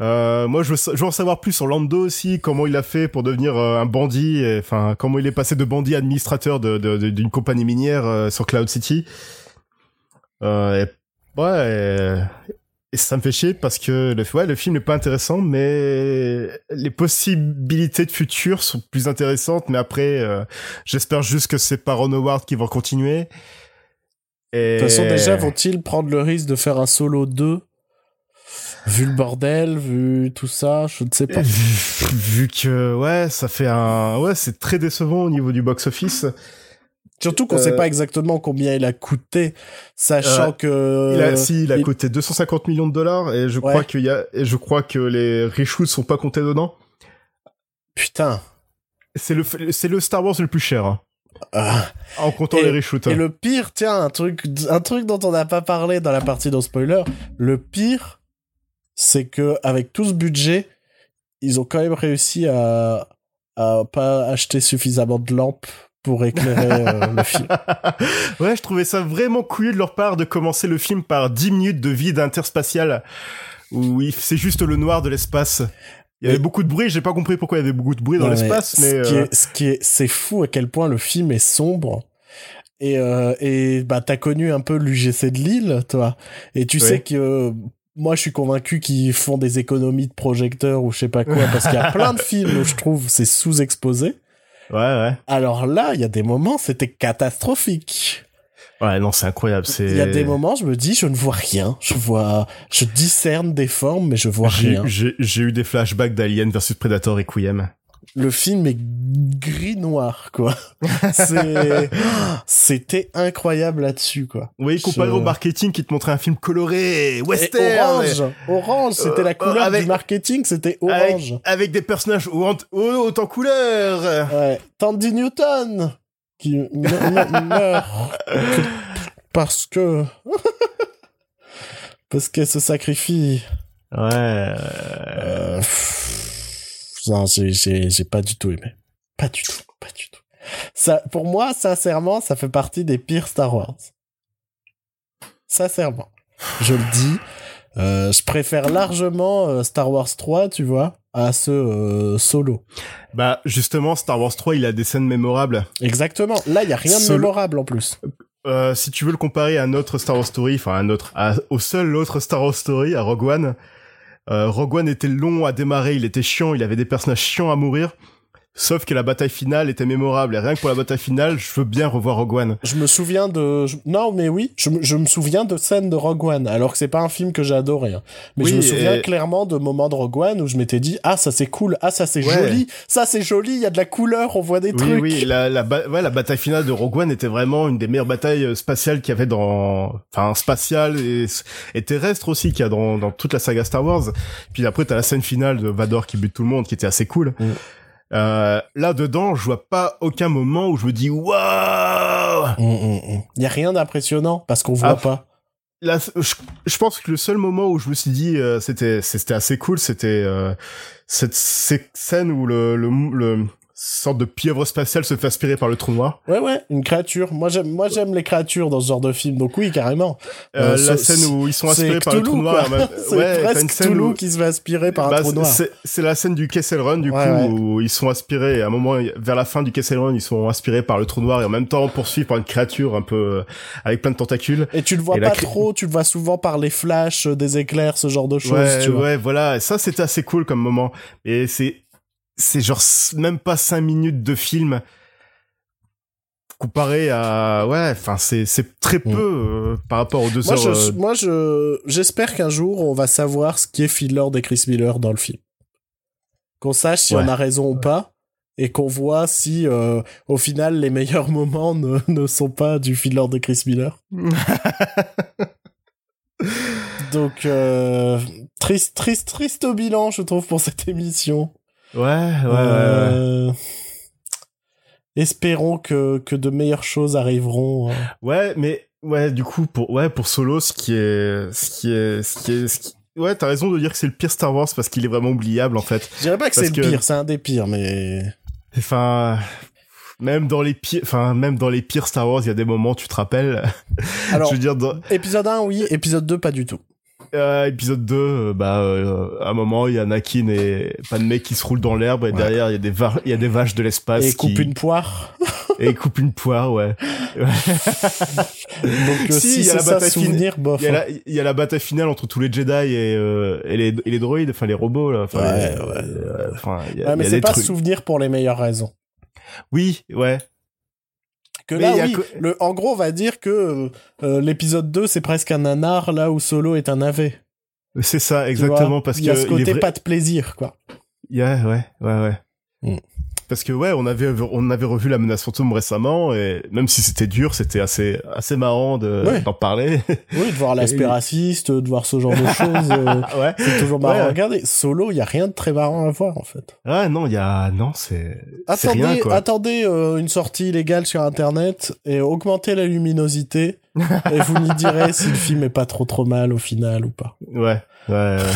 Euh, moi, je veux, sa- je veux en savoir plus sur Lando aussi, comment il a fait pour devenir euh, un bandit, enfin, comment il est passé de bandit à administrateur de- de- de- d'une compagnie minière euh, sur Cloud City. Et- ouais, et, et ça me fait chier parce que le, ouais, le film n'est pas intéressant, mais les possibilités de futur sont plus intéressantes. Mais après, euh, j'espère juste que c'est pas Ron Howard qui va continuer. Et... De toute façon, déjà, vont-ils prendre le risque de faire un solo 2 Vu le bordel, vu tout ça, je ne sais pas. Vu, vu que ouais, ça fait un ouais, c'est très décevant au niveau du box office. Surtout qu'on Euh, sait pas exactement combien il a coûté, sachant Euh, que... Il a, si, il a il- coûté 250 millions de dollars et je Ouais. crois qu'il y a et je crois que les reshoots sont pas comptés dedans. Putain. C'est le c'est le Star Wars le plus cher. hein. En comptant Ah. Et- les reshoots. Et le pire, tiens, un truc, un truc dont on n'a pas parlé dans la partie no spoiler, le pire, c'est que avec tout ce budget, ils ont quand même réussi à, à pas acheter suffisamment de lampes pour éclairer euh, le film. ouais, je trouvais ça vraiment couillu de leur part de commencer le film par 10 minutes de vide interspatial où c'est juste le noir de l'espace. Il y avait beaucoup de bruit, j'ai pas compris pourquoi il y avait beaucoup de bruit dans l'espace, mais, ce qui euh, est, ce qui est, c'est fou à quel point le film est sombre. Et, euh, et bah, t'as connu un peu l'UGC de Lille, toi. Et tu Ouais. sais que moi, je suis convaincu qu'ils font des économies de projecteurs ou je sais pas quoi, parce qu'il y a plein de films où je trouve c'est sous-exposé. Ouais, ouais. Alors là, il y a des moments, c'était catastrophique. Ouais, non, c'est incroyable. Il y a des moments, je me dis, je ne vois rien. Je vois, je discerne des formes, mais je vois J'ai rien. j'ai- eu des flashbacks d'Alien versus Predator et Requiem. Le film est gris noir quoi c'était incroyable là-dessus quoi Oui, comparé Je- au marketing qui te montrait un film coloré, Et western. orange orange c'était la Euh, couleur avec- du marketing c'était avec, orange avec des personnages haut en, couleur. ouais Tandy Newton qui me- me- meurt parce que parce qu'elle se sacrifie Ouais. Euh, non j'ai pas du tout aimé. Pas du tout pas du tout. Ça pour moi sincèrement ça fait partie des pires Star Wars. Sincèrement. Je le dis euh, je préfère largement euh, Star Wars 3 tu vois à ce euh, solo. Bah justement, Star Wars 3, il a des scènes mémorables. exactement. Là il y a rien de mémorable en plus. Si tu veux le comparer à un autre Star Wars Story, enfin un autre, à- au seul autre Star Wars Story, à Rogue One, euh, Rogue One était long à démarrer, il était chiant, il avait des personnages chiants à mourir. Sauf que la bataille finale était mémorable. Et rien que pour la bataille finale, je veux bien revoir Rogue One. je me souviens de je- non mais oui je, me- je me souviens de scènes de Rogue One alors que c'est pas un film que j'ai adoré hein. mais Oui, je me souviens et- clairement de moments de Rogue One où je m'étais dit ah ça c'est cool ah ça c'est Ouais. joli ça c'est joli il y a de la couleur on voit des Oui, trucs oui, la, la, ba- ouais, la bataille finale de Rogue One était vraiment une des meilleures batailles euh, spatiales qu'il y avait dans, enfin, spatiale et, et terrestre aussi qu'il y a dans, dans toute la saga Star Wars. Puis après, t'as la scène finale de Vador qui bute tout le monde, qui était assez cool. Mm. Euh, là dedans, je vois pas aucun moment où je me dis waouh. Hum, hum, hum. il y a rien d'impressionnant parce qu'on voit Ah, pas Là, je, je pense que le seul moment où je me suis dit euh, c'était c'était assez cool, c'était euh, cette, cette scène où le, le, le sorte de pieuvre spatiale se fait aspirer par le trou noir. Ouais, ouais, une créature. Moi, j'aime, moi, j'aime les créatures dans ce genre de film, donc oui, carrément. Euh, Euh, la scène où ils sont aspirés par le trou noir. c'est ouais, presque une scène où- qui se fait aspirer par un Bah, trou noir. c'est- la scène du Kessel Run, du Ouais, coup, ouais. où ils sont aspirés, à un moment, vers la fin du Kessel Run, ils sont aspirés par le trou noir, et en même temps poursuivis par une créature un peu, euh, avec plein de tentacules. Et tu le vois Et pas cré- trop, tu le vois souvent par les flashs, euh, des éclairs, ce genre de choses, ouais, tu vois. ouais, voilà. Et ça, c'était assez cool comme moment. Et c'est, c'est genre même pas cinq minutes de film comparé à, ouais, enfin, c'est, c'est très peu euh, par rapport aux deux Moi, heures. je, euh, moi, je, j'espère qu'un jour, on va savoir ce qui est Phil Lord et Chris Miller dans le film. Qu'on sache si Ouais. on a raison ou pas. Et qu'on voit si, euh, au final, les meilleurs moments ne, ne sont pas du Phil Lord et Chris Miller. Donc, euh, triste, triste, triste bilan, je trouve, pour cette émission. Ouais, ouais, ouais, ouais. Euh, Espérons que, que de meilleures choses arriveront. euh. Ouais, mais ouais, du coup pour ouais pour Solo, ce qui est ce qui est ce qui est ce qui- ouais, t'as raison de dire que c'est le pire Star Wars parce qu'il est vraiment oubliable en fait. Je dirais pas que c'est le pire, c'est un des pires, mais Enfin, même dans les pires, enfin même dans les pires Star Wars, il y a des moments, tu te rappelles? Alors, Je veux dire, dans, épisode 1, oui, épisode 2, pas du tout. Euh, épisode 2, euh, bah euh, à un moment, il y a Anakin et Padmé qui se roulent dans l'herbe et derrière il y a des il y a des vaches de l'espace Et qui coupe une poire. et coupe une poire, ouais. Donc, euh, si, il y a c'est la ça, bataille souvenir, finale. bof. Il y, a hein. la, il y a la bataille finale entre tous les Jedi et, euh, et, les, et les droïdes, enfin les robots là. Enfin, Ouais, les- ouais. enfin, il y a, Ouais, mais c'est pas trucs. souvenir pour les meilleures raisons. Oui, ouais. Que Mais là, il y a oui, co- le, en gros, on va dire que euh, l'épisode 2, c'est presque un nanar, là où Solo est un navet. C'est ça, exactement, parce Il y a ce côté vrai- pas de plaisir, quoi. Yeah, ouais, ouais, ouais. Mm. Parce que ouais, on avait on avait revu la menace fantôme récemment et même si c'était dur, c'était assez assez marrant de Ouais. d'en parler. Oui, de voir l'aspect raciste, de voir ce genre de choses. euh, ouais. c'est toujours marrant Ouais. regarder. Solo, il y a rien de très marrant à voir, en fait. Ah non, il y a non, c'est c'est Attendez, rien quoi. attendez euh, une sortie illégale sur Internet et augmentez la luminosité et vous nous direz si le film est pas trop trop mal au final ou pas. Ouais. Ouais.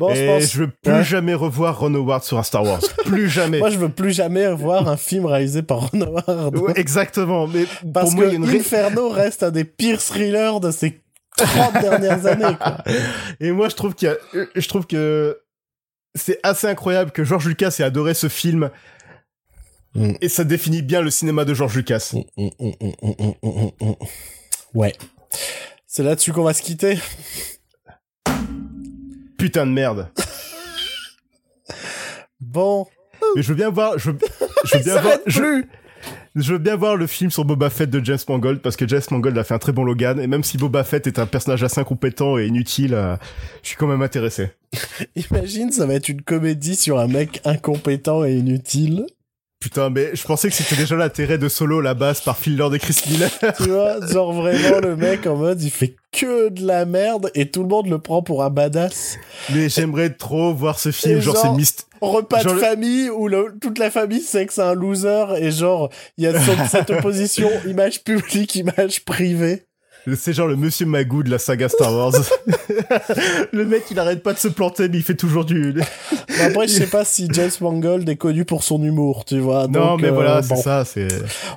Bon, et je pense. je veux plus Ouais. jamais revoir Ron Howard sur un Star Wars. plus jamais. Moi, je veux plus jamais voir un film réalisé par Ron Howard. Ouais, exactement. Mais Parce pour moi, que une Inferno reste un des pires thrillers de ces 30 dernières années, quoi. Et moi, je trouve qu'il y a, je trouve que c'est assez incroyable que George Lucas ait adoré ce film. Mm. Et ça définit bien le cinéma de George Lucas. Ouais. C'est là-dessus qu'on va se quitter. Putain de merde. Bon. Mais je veux bien voir, je veux, je veux bien voir, je, je veux bien voir le film sur Boba Fett de James Mangold parce que James Mangold a fait un très bon Logan et même si Boba Fett est un personnage assez incompétent et inutile, euh, je suis quand même intéressé. Imagine, ça va être une comédie sur un mec incompétent et inutile. Putain, mais je pensais que c'était déjà l'intérêt de Solo la base par Phil Lord et Chris Miller. Tu vois, genre vraiment le mec en mode il fait que de la merde et tout le monde le prend pour un badass. Mais j'aimerais trop voir ce film, genre, genre, c'est myst... Repas Genre de le- famille où le- toute la famille sait que c'est un loser et genre il y a cette opposition image publique, image privée. C'est genre le Monsieur Magoo de la saga Star Wars. le mec, il arrête pas de se planter, mais il fait toujours du... Mais après, je sais pas si James Mangold est connu pour son humour, tu vois. non, donc, mais euh, voilà, bon, c'est ça, c'est...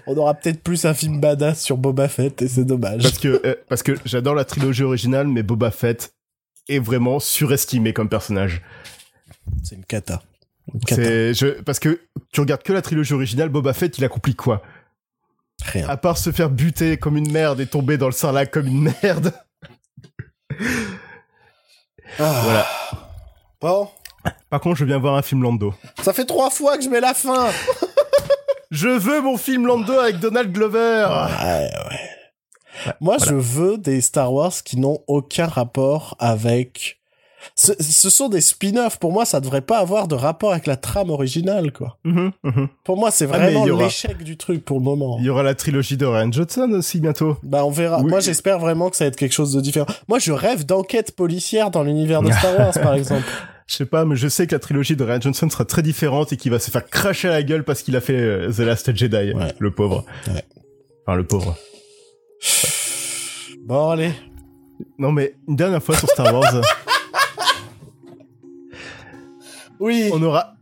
On aura peut-être plus un film badass sur Boba Fett et c'est dommage. Parce que, euh, parce que j'adore la trilogie originale, mais Boba Fett est vraiment surestimé comme personnage. C'est une cata. Une cata. C'est, je, parce que tu regardes que la trilogie originale, Boba Fett, il accomplit quoi? Rien. À part se faire buter comme une merde et tomber dans le sarlac comme une merde. Ah. Voilà. Bon, Par contre, je bien voir un film Lando. ça fait trois fois que je mets la fin. Je veux mon film Lando avec Donald Glover. Ouais, ouais. Moi, je veux des Star Wars qui n'ont aucun rapport avec. Ce, ce sont des spin-offs. Pour moi, ça devrait pas avoir de rapport avec la trame originale, quoi. Mhm, mhm. Pour moi, c'est Ah, vraiment y aura- l'échec du truc pour le moment. Il y aura la trilogie de Ryan Johnson aussi bientôt. Bah, on verra. Oui. Moi, j'espère vraiment que ça va être quelque chose de différent. Moi, je rêve d'enquête policière dans l'univers de Star Wars, par exemple. Je sais pas, mais je sais que la trilogie de Ryan Johnson sera très différente et qu'il va se faire cracher à la gueule parce qu'il a fait euh, The Last Jedi. Ouais. Le pauvre. Ouais. Enfin, le pauvre. Bon, allez. Non, mais une dernière fois sur Star Wars, Oui. on aura,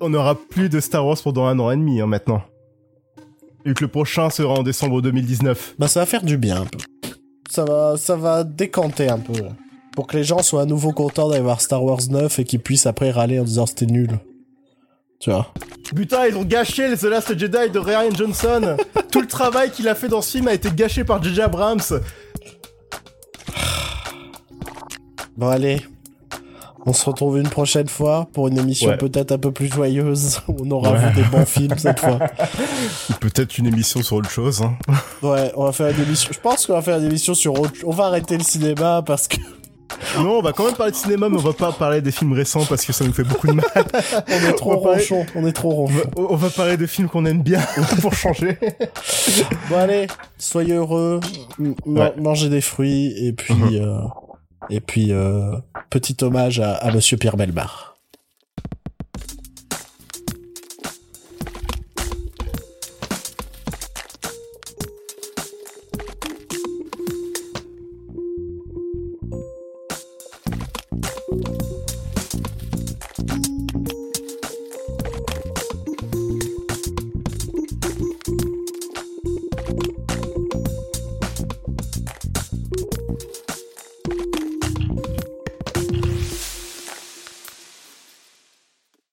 on plus de Star Wars pendant un an et demi hein, maintenant. Vu que le prochain sera en décembre 2019. Bah ça va faire du bien un peu. Ça va, ça va décanter un peu. là. Pour que les gens soient à nouveau contents d'aller voir Star Wars 9 et qu'ils puissent après râler en disant c'était nul. Tu vois. Putain, ils ont gâché The Last Jedi de Ryan Johnson. Tout le travail qu'il a fait dans ce film a été gâché par J.J. Abrams. Bon allez. On se retrouve une prochaine fois pour une émission Ouais. peut-être un peu plus joyeuse. où On aura Ouais. vu des bons films cette fois. Ou peut-être une émission sur autre chose. Hein. Ouais, on va faire une émission. Je pense qu'on va faire une émission sur autre. On va arrêter le cinéma parce que Non, on va quand même parler de cinéma, mais on va pas parler des films récents parce que ça nous fait beaucoup de mal. on est trop On parler-. On est trop ronchon. On va parler de films qu'on aime bien pour changer. Bon allez, soyez heureux, Ouais. mangez des fruits et puis Mhm. euh, et puis euh, petit hommage à, à Monsieur Pierre Belmar.